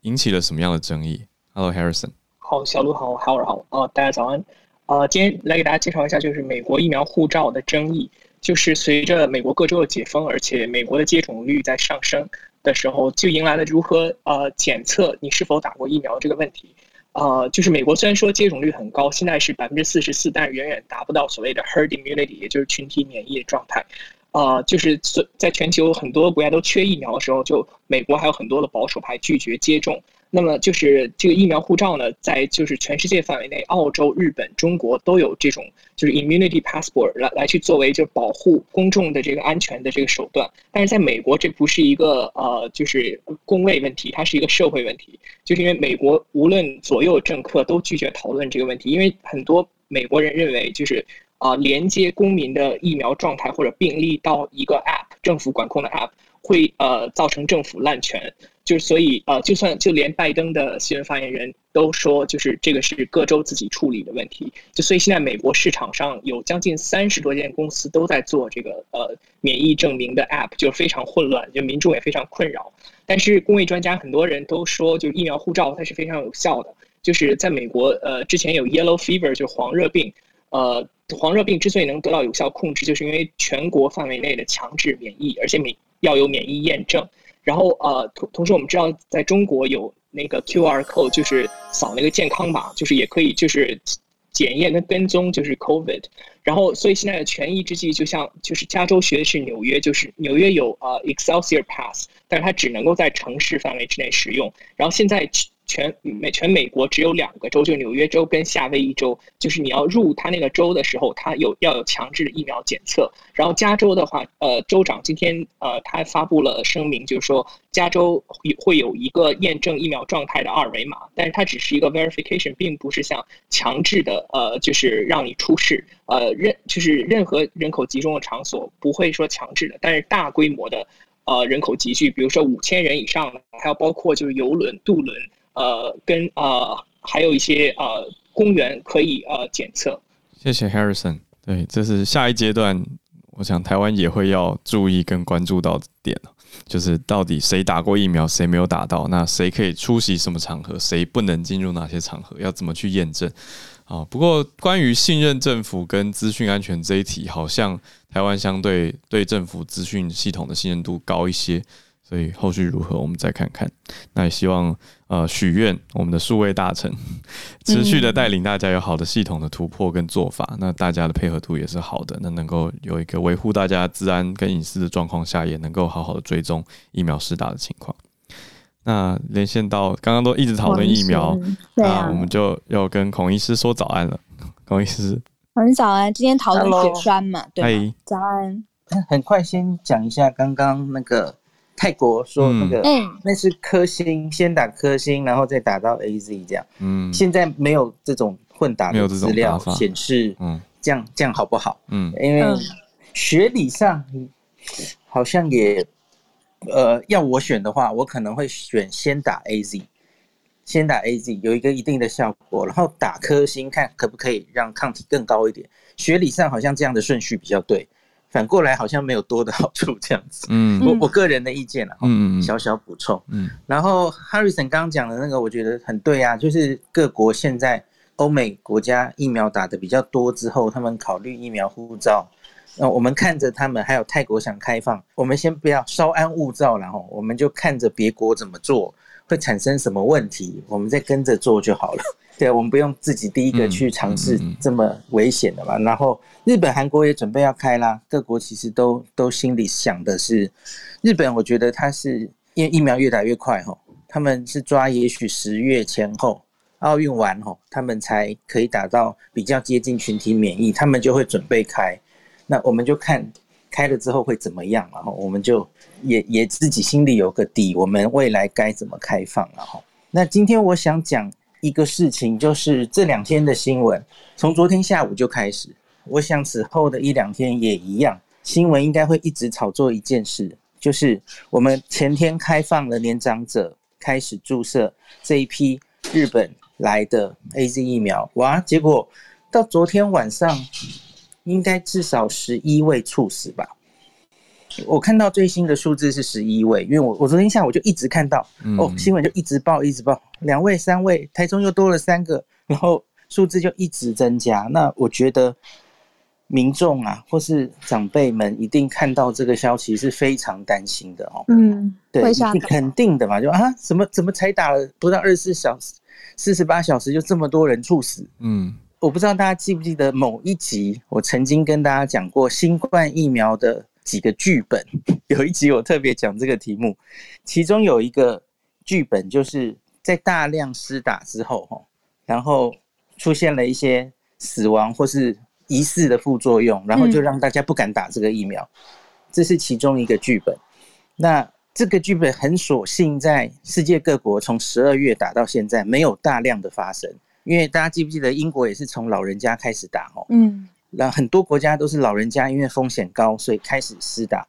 [SPEAKER 1] 引起了什么样的争议？Hello Harrison，
[SPEAKER 8] 好，小鹿好，Howard 好，哦，大家早安。呃，今天来给大家介绍一下，就是美国疫苗护照的争议。就是随着美国各州的解封，而且美国的接种率在上升的时候，就迎来了如何呃检测你是否打过疫苗这个问题。呃，就是美国虽然说接种率很高，现在是百分之四十四，但是远远达不到所谓的 herd immunity，也就是群体免疫的状态。呃，就是在全球很多国家都缺疫苗的时候，就美国还有很多的保守派拒绝接种。那么就是这个疫苗护照呢，在就是全世界范围内，澳洲、日本、中国都有这种就是 immunity passport 来来去作为就保护公众的这个安全的这个手段。但是在美国，这不是一个呃就是公卫问题，它是一个社会问题。就是因为美国无论左右政客都拒绝讨论这个问题，因为很多美国人认为就是啊、呃、连接公民的疫苗状态或者病例到一个 app 政府管控的 app 会呃造成政府滥权。就是所以，呃，就算就连拜登的新闻发言人都说，就是这个是各州自己处理的问题。就所以现在美国市场上有将近三十多间公司都在做这个呃免疫证明的 App，就非常混乱，就民众也非常困扰。但是公卫专家很多人都说，就疫苗护照它是非常有效的。就是在美国，呃，之前有 Yellow Fever 就黄热病，呃，黄热病之所以能得到有效控制，就是因为全国范围内的强制免疫，而且免要有免疫验证。然后呃，同同时我们知道，在中国有那个 QR code，就是扫那个健康码，就是也可以就是检验跟跟踪，就是 COVID。然后所以现在的权宜之计，就像就是加州学的是纽约，就是纽约有呃 Excelsior Pass，但是它只能够在城市范围之内使用。然后现在。全美全美国只有两个州，就纽约州跟夏威夷州，就是你要入他那个州的时候，他有要有强制的疫苗检测。然后加州的话，呃，州长今天呃，他发布了声明，就是说加州会有一个验证疫苗状态的二维码，但是它只是一个 verification，并不是像强制的呃，就是让你出示呃任就是任何人口集中的场所不会说强制的，但是大规模的呃人口集聚，比如说五千人以上的，还有包括就是游轮渡轮。呃，跟呃，还有一些呃公园可以呃检测。
[SPEAKER 1] 谢谢 Harrison。对，这是下一阶段，我想台湾也会要注意跟关注到的点，就是到底谁打过疫苗，谁没有打到，那谁可以出席什么场合，谁不能进入哪些场合，要怎么去验证？啊，不过关于信任政府跟资讯安全这一题，好像台湾相对对政府资讯系统的信任度高一些。所以后续如何，我们再看看。那也希望呃许愿我们的数位大臣持续的带领大家有好的系统的突破跟做法。嗯、那大家的配合度也是好的，那能够有一个维护大家治安跟隐私的状况下，也能够好好的追踪疫苗施打的情况。那连线到刚刚都一直讨论疫苗，那、啊、我们就要跟孔医师说早安了。孔医师，
[SPEAKER 2] 很早安，今天讨论血栓嘛？
[SPEAKER 1] 对，
[SPEAKER 2] 早安。
[SPEAKER 9] 很快先讲一下刚刚那个。泰国说那个，嗯，那是科兴先打科兴，然后再打到 AZ 这样。嗯，现在没有这种混打的资料显示，嗯，这样这样好不好？嗯，因为学理上好像也，呃，要我选的话，我可能会选先打 AZ，先打 AZ 有一个一定的效果，然后打科兴看可不可以让抗体更高一点。学理上好像这样的顺序比较对。反过来好像没有多的好处这样子，嗯，我我个人的意见了，嗯嗯，小小补充，嗯，然后 Harrison 刚刚讲的那个，我觉得很对啊，就是各国现在欧美国家疫苗打的比较多之后，他们考虑疫苗护照，那我们看着他们，还有泰国想开放，我们先不要稍安勿躁，然后我们就看着别国怎么做，会产生什么问题，我们再跟着做就好了。[laughs] 对，我们不用自己第一个去尝试这么危险的嘛。然后日本、韩国也准备要开啦，各国其实都都心里想的是，日本我觉得它是因为疫苗越打越快吼，他们是抓也许十月前后奥运完吼，他们才可以达到比较接近群体免疫，他们就会准备开。那我们就看开了之后会怎么样，然后我们就也也自己心里有个底，我们未来该怎么开放，然后那今天我想讲一个事情，就是这两天的新闻，从昨天下午就开始，我想此后的一两天也一样，新闻应该会一直炒作一件事，就是我们前天开放了年长者开始注射这一批日本来的 AZ 疫苗，哇，结果到昨天晚上。应该至少十一位猝死吧？我看到最新的数字是十一位，因为我我昨天下午就一直看到，嗯、哦，新闻就一直报一直报，两位三位，台中又多了三个，然后数字就一直增加。那我觉得民众啊，或是长辈们一定看到这个消息是非常担心的哦。嗯，对，你肯定的嘛，就啊，怎么怎么才打了不到二十四小时、四十八小时就这么多人猝死？嗯。我不知道大家记不记得某一集，我曾经跟大家讲过新冠疫苗的几个剧本。有一集我特别讲这个题目，其中有一个剧本就是在大量施打之后，哈然后出现了一些死亡或是疑似的副作用，然后就让大家不敢打这个疫苗。这是其中一个剧本。那这个剧本很所幸在世界各国从十二月打到现在，没有大量的发生。因为大家记不记得英国也是从老人家开始打哦，嗯，那很多国家都是老人家因为风险高，所以开始施打，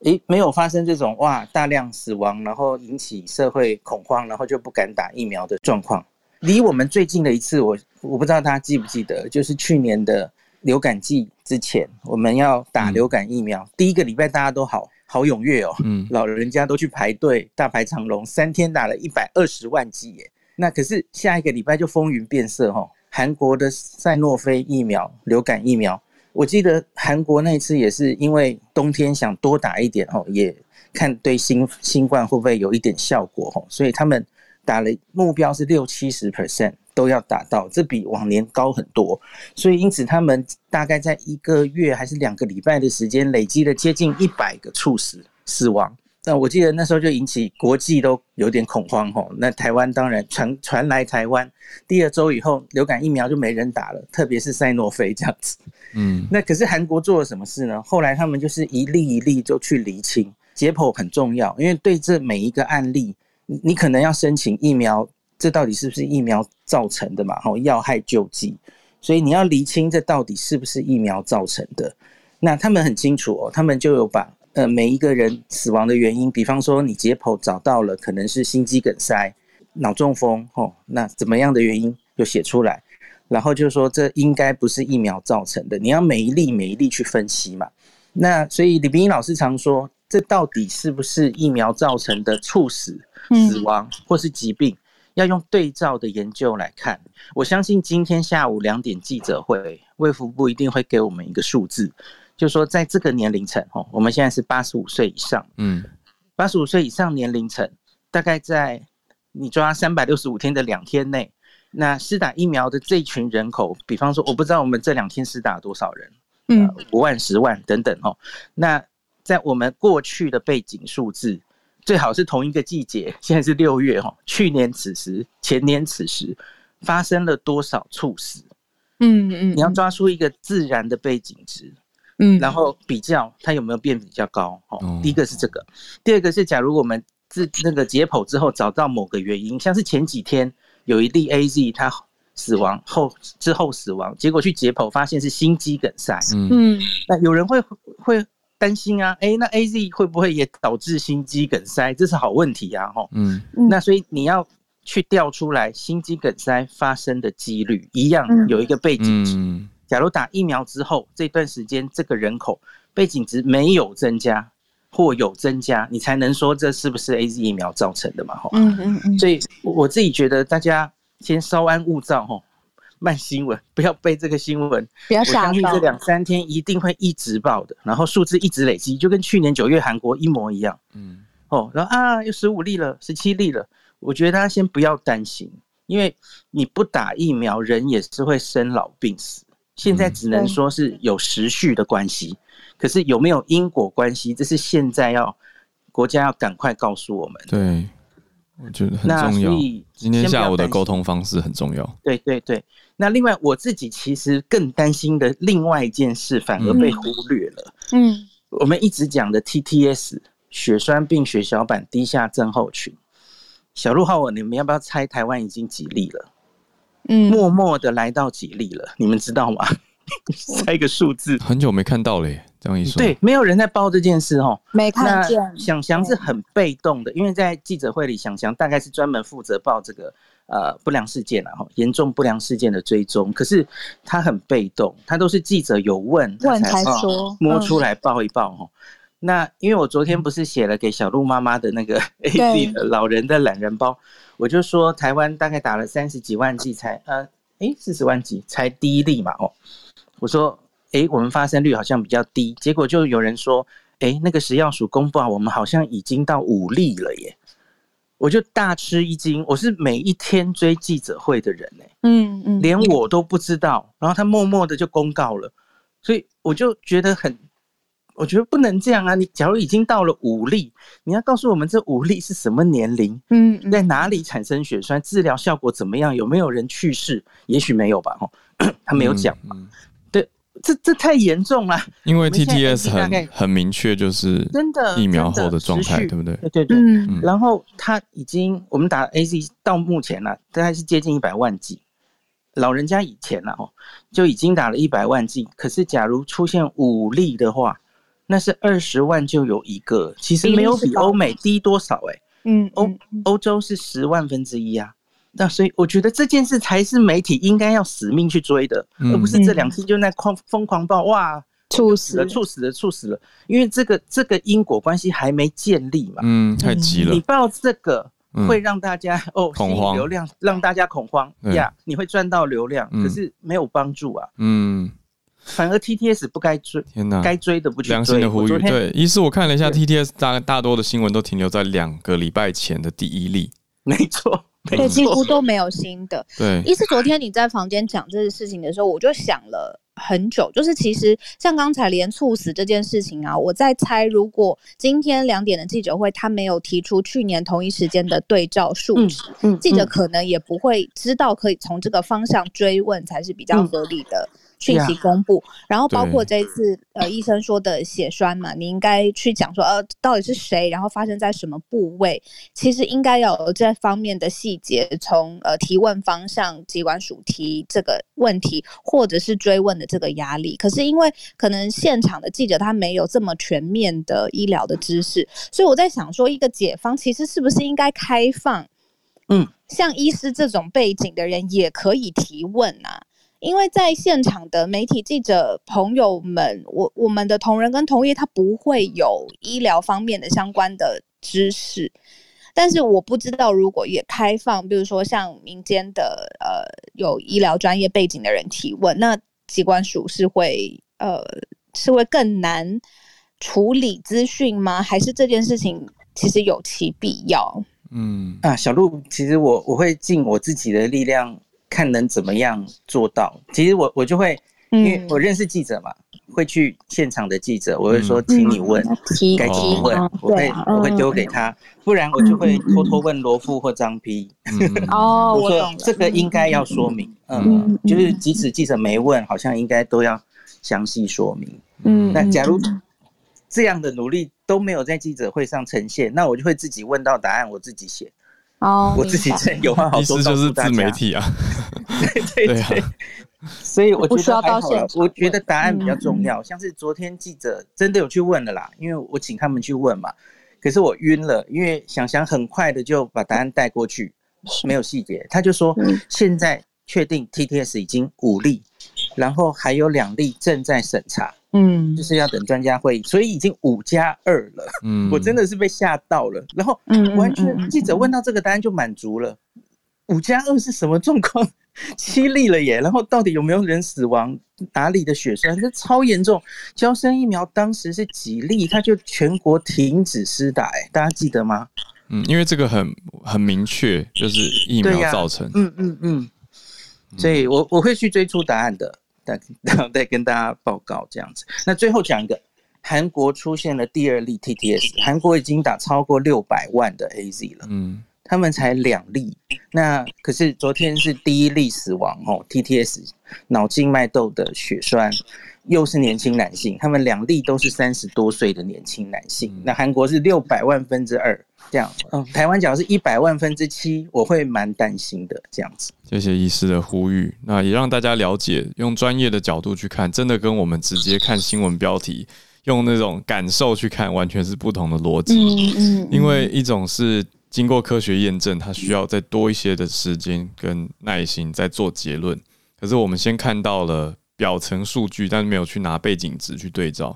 [SPEAKER 9] 诶，没有发生这种哇大量死亡，然后引起社会恐慌，然后就不敢打疫苗的状况。离我们最近的一次，我我不知道大家记不记得，就是去年的流感季之前，我们要打流感疫苗，嗯、第一个礼拜大家都好好踊跃哦，嗯，老人家都去排队，大排长龙，三天打了一百二十万剂耶。那可是下一个礼拜就风云变色哈，韩国的赛诺菲疫苗流感疫苗，我记得韩国那次也是因为冬天想多打一点哦，也看对新新冠会不会有一点效果哈，所以他们打了目标是六七十 percent 都要打到，这比往年高很多，所以因此他们大概在一个月还是两个礼拜的时间，累积了接近一百个猝死死亡。那我记得那时候就引起国际都有点恐慌吼，那台湾当然传传来台湾第二周以后，流感疫苗就没人打了，特别是赛诺菲这样子。嗯，那可是韩国做了什么事呢？后来他们就是一例一例就去厘清，解剖很重要，因为对这每一个案例，你可能要申请疫苗，这到底是不是疫苗造成的嘛？吼，要害救济，所以你要厘清这到底是不是疫苗造成的。那他们很清楚哦，他们就有把。呃，每一个人死亡的原因，比方说你解剖找到了可能是心肌梗塞、脑中风，哦，那怎么样的原因就写出来，然后就是说这应该不是疫苗造成的，你要每一例每一例去分析嘛。那所以李秉颖老师常说，这到底是不是疫苗造成的猝死、死亡或是疾病，要用对照的研究来看。我相信今天下午两点记者会，卫福部一定会给我们一个数字。就是说，在这个年龄层，哦，我们现在是八十五岁以上，嗯，八十五岁以上年龄层，大概在你抓三百六十五天的两天内，那施打疫苗的这一群人口，比方说，我不知道我们这两天施打多少人，嗯，五万、十万等等，哦，那在我们过去的背景数字，最好是同一个季节，现在是六月，哈，去年此时、前年此时发生了多少猝死？嗯嗯，你要抓出一个自然的背景值。嗯，然后比较它有没有变比较高？哦，第一个是这个，第二个是假如我们自那个解剖之后找到某个原因，像是前几天有一例 AZ 他死亡后之后死亡，结果去解剖发现是心肌梗塞。嗯，那有人会会担心啊，哎，那 AZ 会不会也导致心肌梗塞？这是好问题啊，哈。嗯，那所以你要去调出来心肌梗塞发生的几率，一样有一个背景值。嗯假如打疫苗之后这段时间这个人口背景值没有增加或有增加，你才能说这是不是 AZ 疫苗造成的嘛？哈，嗯嗯嗯。所以我自己觉得大家先稍安勿躁，哈，慢新闻，[laughs] 不要被这个新闻。不要相信这两三天一定会一直报的，然后数字一直累积，就跟去年九月韩国一模一样。嗯。哦，然后啊，又十五例了，十七例了。我觉得大家先不要担心，因为你不打疫苗，人也是会生老病死。现在只能说是有时序的关系，可是有没有因果关系，这是现在要国家要赶快告诉我们。
[SPEAKER 1] 对，我觉得很重要。今天下午的沟通方式很重要。
[SPEAKER 9] 对对对。那另外我自己其实更担心的另外一件事，反而被忽略了。嗯，我们一直讲的 TTS 血栓病血小板低下症候群，小鹿浩文，你们要不要猜台湾已经几例了？嗯，默默的来到几例了，你们知道吗？猜个数字。
[SPEAKER 1] 很久没看到了耶，这样一说。
[SPEAKER 9] 对，没有人在报这件事哦。
[SPEAKER 2] 没看见。
[SPEAKER 9] 想翔是很被动的，因为在记者会里，想翔大概是专门负责报这个呃不良事件啊，哈，严重不良事件的追踪。可是他很被动，他都是记者有问，
[SPEAKER 2] 问才说
[SPEAKER 9] 摸出来报一报哈。那因为我昨天不是写了给小鹿妈妈的那个 [laughs] AZ 的老人的懒人包，我就说台湾大概打了三十几万剂才呃，诶四十万剂才第一例嘛哦。我说，哎，我们发生率好像比较低，结果就有人说，哎，那个食药署公布啊，我们好像已经到五例了耶，我就大吃一惊。我是每一天追记者会的人呢，嗯嗯，连我都不知道，然后他默默的就公告了，所以我就觉得很，我觉得不能这样啊！你假如已经到了五例，你要告诉我们这五例是什么年龄，嗯，在哪里产生血栓，治疗效果怎么样，有没有人去世？也许没有吧，吼，[coughs] 他没有讲嘛。嗯嗯这这太严重了，
[SPEAKER 1] 因为 TTS 很很明确，就是真的疫苗后的状态，对不对？
[SPEAKER 9] 对对对。嗯。然后他已经我们打 AZ 到目前了，大概是接近一百万剂。老人家以前了哦，就已经打了一百万剂。可是假如出现五例的话，那是二十万就有一个，其实没有比欧美低多少哎、欸。嗯。欧欧洲是十万分之一啊。那所以我觉得这件事才是媒体应该要死命去追的，嗯、而不是这两天就在狂疯狂报哇，猝死了，猝死了，猝死了。因为这个这个因果关系还没建立嘛，
[SPEAKER 1] 嗯，太急了。
[SPEAKER 9] 你报这个会让大家、嗯、哦
[SPEAKER 1] 恐慌，
[SPEAKER 9] 流量让大家恐慌呀，你会赚到流量，可是没有帮助啊，嗯，反而 TTS 不该追，天哪，该追的不去追。
[SPEAKER 1] 良心的呼吁，对，一是我看了一下 TTS 大大多的新闻都停留在两个礼拜前的第一例，
[SPEAKER 9] 没错。
[SPEAKER 2] 对，几乎都没有新的。
[SPEAKER 1] 对，
[SPEAKER 2] 一是昨天你在房间讲这个事情的时候，我就想了很久。就是其实像刚才连猝死这件事情啊，我在猜，如果今天两点的记者会他没有提出去年同一时间的对照数值，嗯，记者可能也不会知道可以从这个方向追问才是比较合理的。讯息公布，然后包括这一次呃医生说的血栓嘛，你应该去讲说呃到底是谁，然后发生在什么部位，其实应该要有这方面的细节，从呃提问方向疾管署提这个问题，或者是追问的这个压力。可是因为可能现场的记者他没有这么全面的医疗的知识，所以我在想说，一个解方其实是不是应该开放，嗯，像医师这种背景的人也可以提问啊。因为在现场的媒体记者朋友们，我我们的同仁跟同业，他不会有医疗方面的相关的知识，但是我不知道如果也开放，比如说像民间的呃有医疗专业背景的人提问，那机关署是会呃是会更难处理资讯吗？还是这件事情其实有其必要？
[SPEAKER 9] 嗯啊，小鹿，其实我我会尽我自己的力量。看能怎么样做到。其实我我就会，因为我认识记者嘛，会去现场的记者，我会说，请你问，该提。问，我会我会丢给他，不然我就会偷偷问罗富或张批。
[SPEAKER 2] 哦，[laughs]
[SPEAKER 9] 我说这个应该要说明，嗯，就是即使记者没问，好像应该都要详细说明。嗯，那假如这样的努力都没有在记者会上呈现，那我就会自己问到答案，我自己写。哦，[laughs] 我自己这有话好
[SPEAKER 1] 说，就是自媒体啊，[laughs]
[SPEAKER 9] 对对对，所以我觉得还好了。我觉得答案比较重要，像是昨天记者真的有去问了啦，因为我请他们去问嘛，可是我晕了，因为想想很快的就把答案带过去，没有细节，他就说现在确定 TTS 已经五例，然后还有两例正在审查。嗯，就是要等专家会议，所以已经五加二了。嗯，[laughs] 我真的是被吓到了。然后，完全记者问到这个答案就满足了。五加二是什么状况？[laughs] 七例了耶。然后到底有没有人死亡？哪里的血栓？这超严重。交生疫苗当时是几例，他就全国停止施打。哎，大家记得吗？
[SPEAKER 1] 嗯，因为这个很很明确，就是疫苗造成。
[SPEAKER 9] 嗯嗯嗯。所以我我会去追出答案的。[laughs] 再跟大家报告这样子。那最后讲一个，韩国出现了第二例 TTS，韩国已经打超过六百万的 AZ 了。嗯，他们才两例。那可是昨天是第一例死亡哦，TTS 脑静脉窦的血栓，又是年轻男性，他们两例都是三十多岁的年轻男性。那韩国是六百万分之二这样，嗯，台湾假如是一百万分之七，我会蛮担心的这样子。
[SPEAKER 1] 谢谢医师的呼吁，那也让大家了解，用专业的角度去看，真的跟我们直接看新闻标题，用那种感受去看，完全是不同的逻辑。嗯嗯，因为一种是经过科学验证，它需要再多一些的时间跟耐心再做结论。可是我们先看到了。表层数据，但是没有去拿背景值去对照，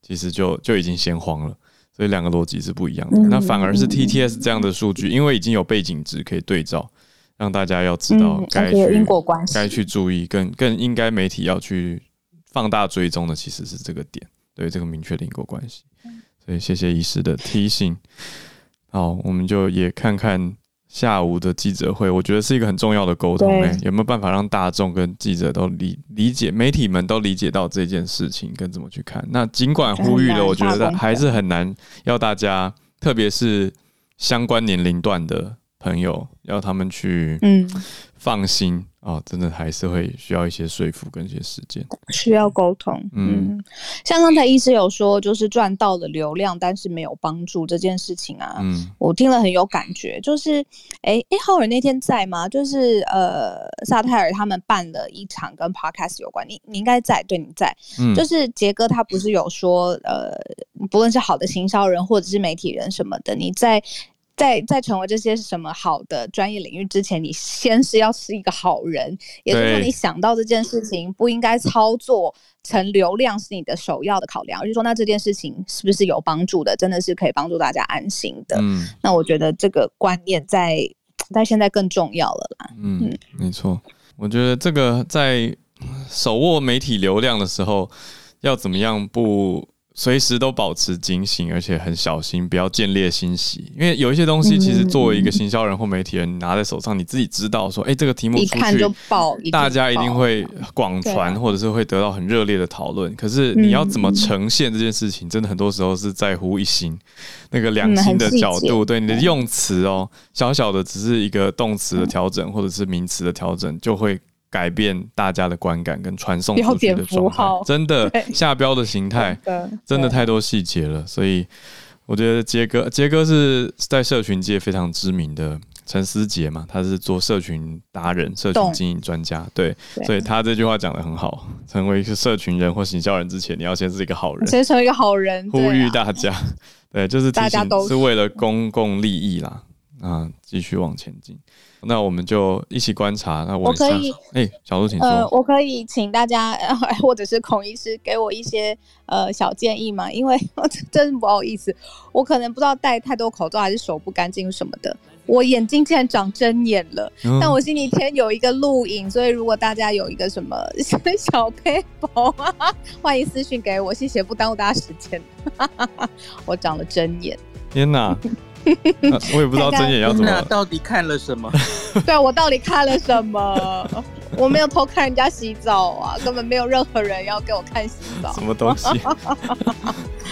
[SPEAKER 1] 其实就就已经先慌了。所以两个逻辑是不一样的。那反而是 TTS 这样的数据，因为已经有背景值可以对照，让大家要知道该去因果关系，该去注意，更更应该媒体要去放大追踪的，其实是这个点，对这个明确的因果关系。所以谢谢医师的提醒。好，我们就也看看。下午的记者会，我觉得是一个很重要的沟通。哎，有没有办法让大众跟记者都理理解，媒体们都理解到这件事情跟怎么去看？那尽管呼吁了，我觉得还是很难要大家，特别是相关年龄段的朋友，要他们去放心。哦，真的还是会需要一些说服跟一些时间，
[SPEAKER 2] 需要沟通。嗯，像刚才医师有说，就是赚到了流量，但是没有帮助这件事情啊。嗯，我听了很有感觉。就是，哎、欸、哎，浩尔那天在吗？就是呃，萨泰尔他们办了一场跟 Podcast 有关，你你应该在，对，你在。嗯，就是杰哥他不是有说，呃，不论是好的行销人或者是媒体人什么的，你在。在在成为这些什么好的专业领域之前，你先是要是一个好人，也就是说，你想到这件事情不应该操作成流量是你的首要的考量，而是说，那这件事情是不是有帮助的，真的是可以帮助大家安心的。嗯，那我觉得这个观念在在现在更重要了啦。
[SPEAKER 1] 嗯，嗯没错，我觉得这个在手握媒体流量的时候，要怎么样不？随时都保持警醒，而且很小心，不要见猎心喜。因为有一些东西，其实作为一个行销人或媒体人，拿在手上，你自己知道说，哎、欸，这个题目出去，大家一定会广传，或者是会得到很热烈的讨论。可是你要怎么呈现这件事情，真的很多时候是在乎一心，那个良心的角度，对你的用词哦，小小的只是一个动词的调整，或者是名词的调整，就会。改变大家的观感跟传送出去的状态，真的下标的形态，真的太多细节了。所以我觉得杰哥，杰哥是在社群界非常知名的陈思杰嘛，他是做社群达人、社群经营专家，对，所以他这句话讲的很好。成为一个社群人或行销人之前，你要先是一个好人，
[SPEAKER 2] 先成为一个好人，
[SPEAKER 1] 呼吁大家，对，就是提醒是为了公共利益啦，啊，继续往前进。那我们就一起观察。那我，我可以，哎、欸，小鹿，请说。
[SPEAKER 2] 呃，我可以请大家，[laughs] 或者是孔医师给我一些呃小建议吗？因为 [laughs] 真不好意思，我可能不知道戴太多口罩，还是手不干净什么的。我眼睛竟然长针眼了，嗯、但我星期天有一个录影，所以如果大家有一个什么 [laughs] 小背包啊，欢迎私信给我，谢谢，不耽误大家时间。我长了针眼，
[SPEAKER 1] 天哪！[laughs] 啊、我也不知道睁眼要怎么，
[SPEAKER 9] 到底看了什么？[laughs]
[SPEAKER 2] 对，我到底看了什么？我没有偷看人家洗澡啊，根本没有任何人要给我看洗澡。
[SPEAKER 1] 什么东西？[laughs]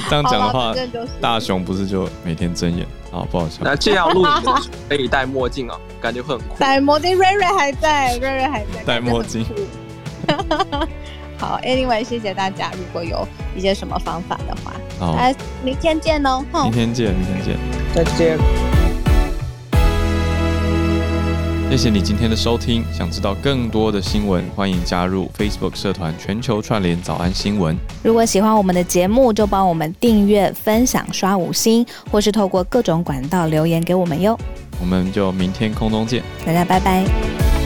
[SPEAKER 1] 这样讲的话，大雄不是就每天睁眼？好，不好意思。
[SPEAKER 4] 那这样录可以戴墨镜啊，感觉会很酷。
[SPEAKER 2] 戴墨镜，瑞瑞还在，瑞瑞还在
[SPEAKER 1] 戴墨镜。
[SPEAKER 2] 好，Anyway，谢谢大家。如果有一些什么方法的话，好，来，明天见哦。
[SPEAKER 1] 明天见，明天见，
[SPEAKER 9] 再见。
[SPEAKER 1] 谢谢你今天的收听。想知道更多的新闻，欢迎加入 Facebook 社团全球串联早安新闻。
[SPEAKER 2] 如果喜欢我们的节目，就帮我们订阅、分享、刷五星，或是透过各种管道留言给我们哟。
[SPEAKER 1] 我们就明天空中见，
[SPEAKER 2] 大家拜拜。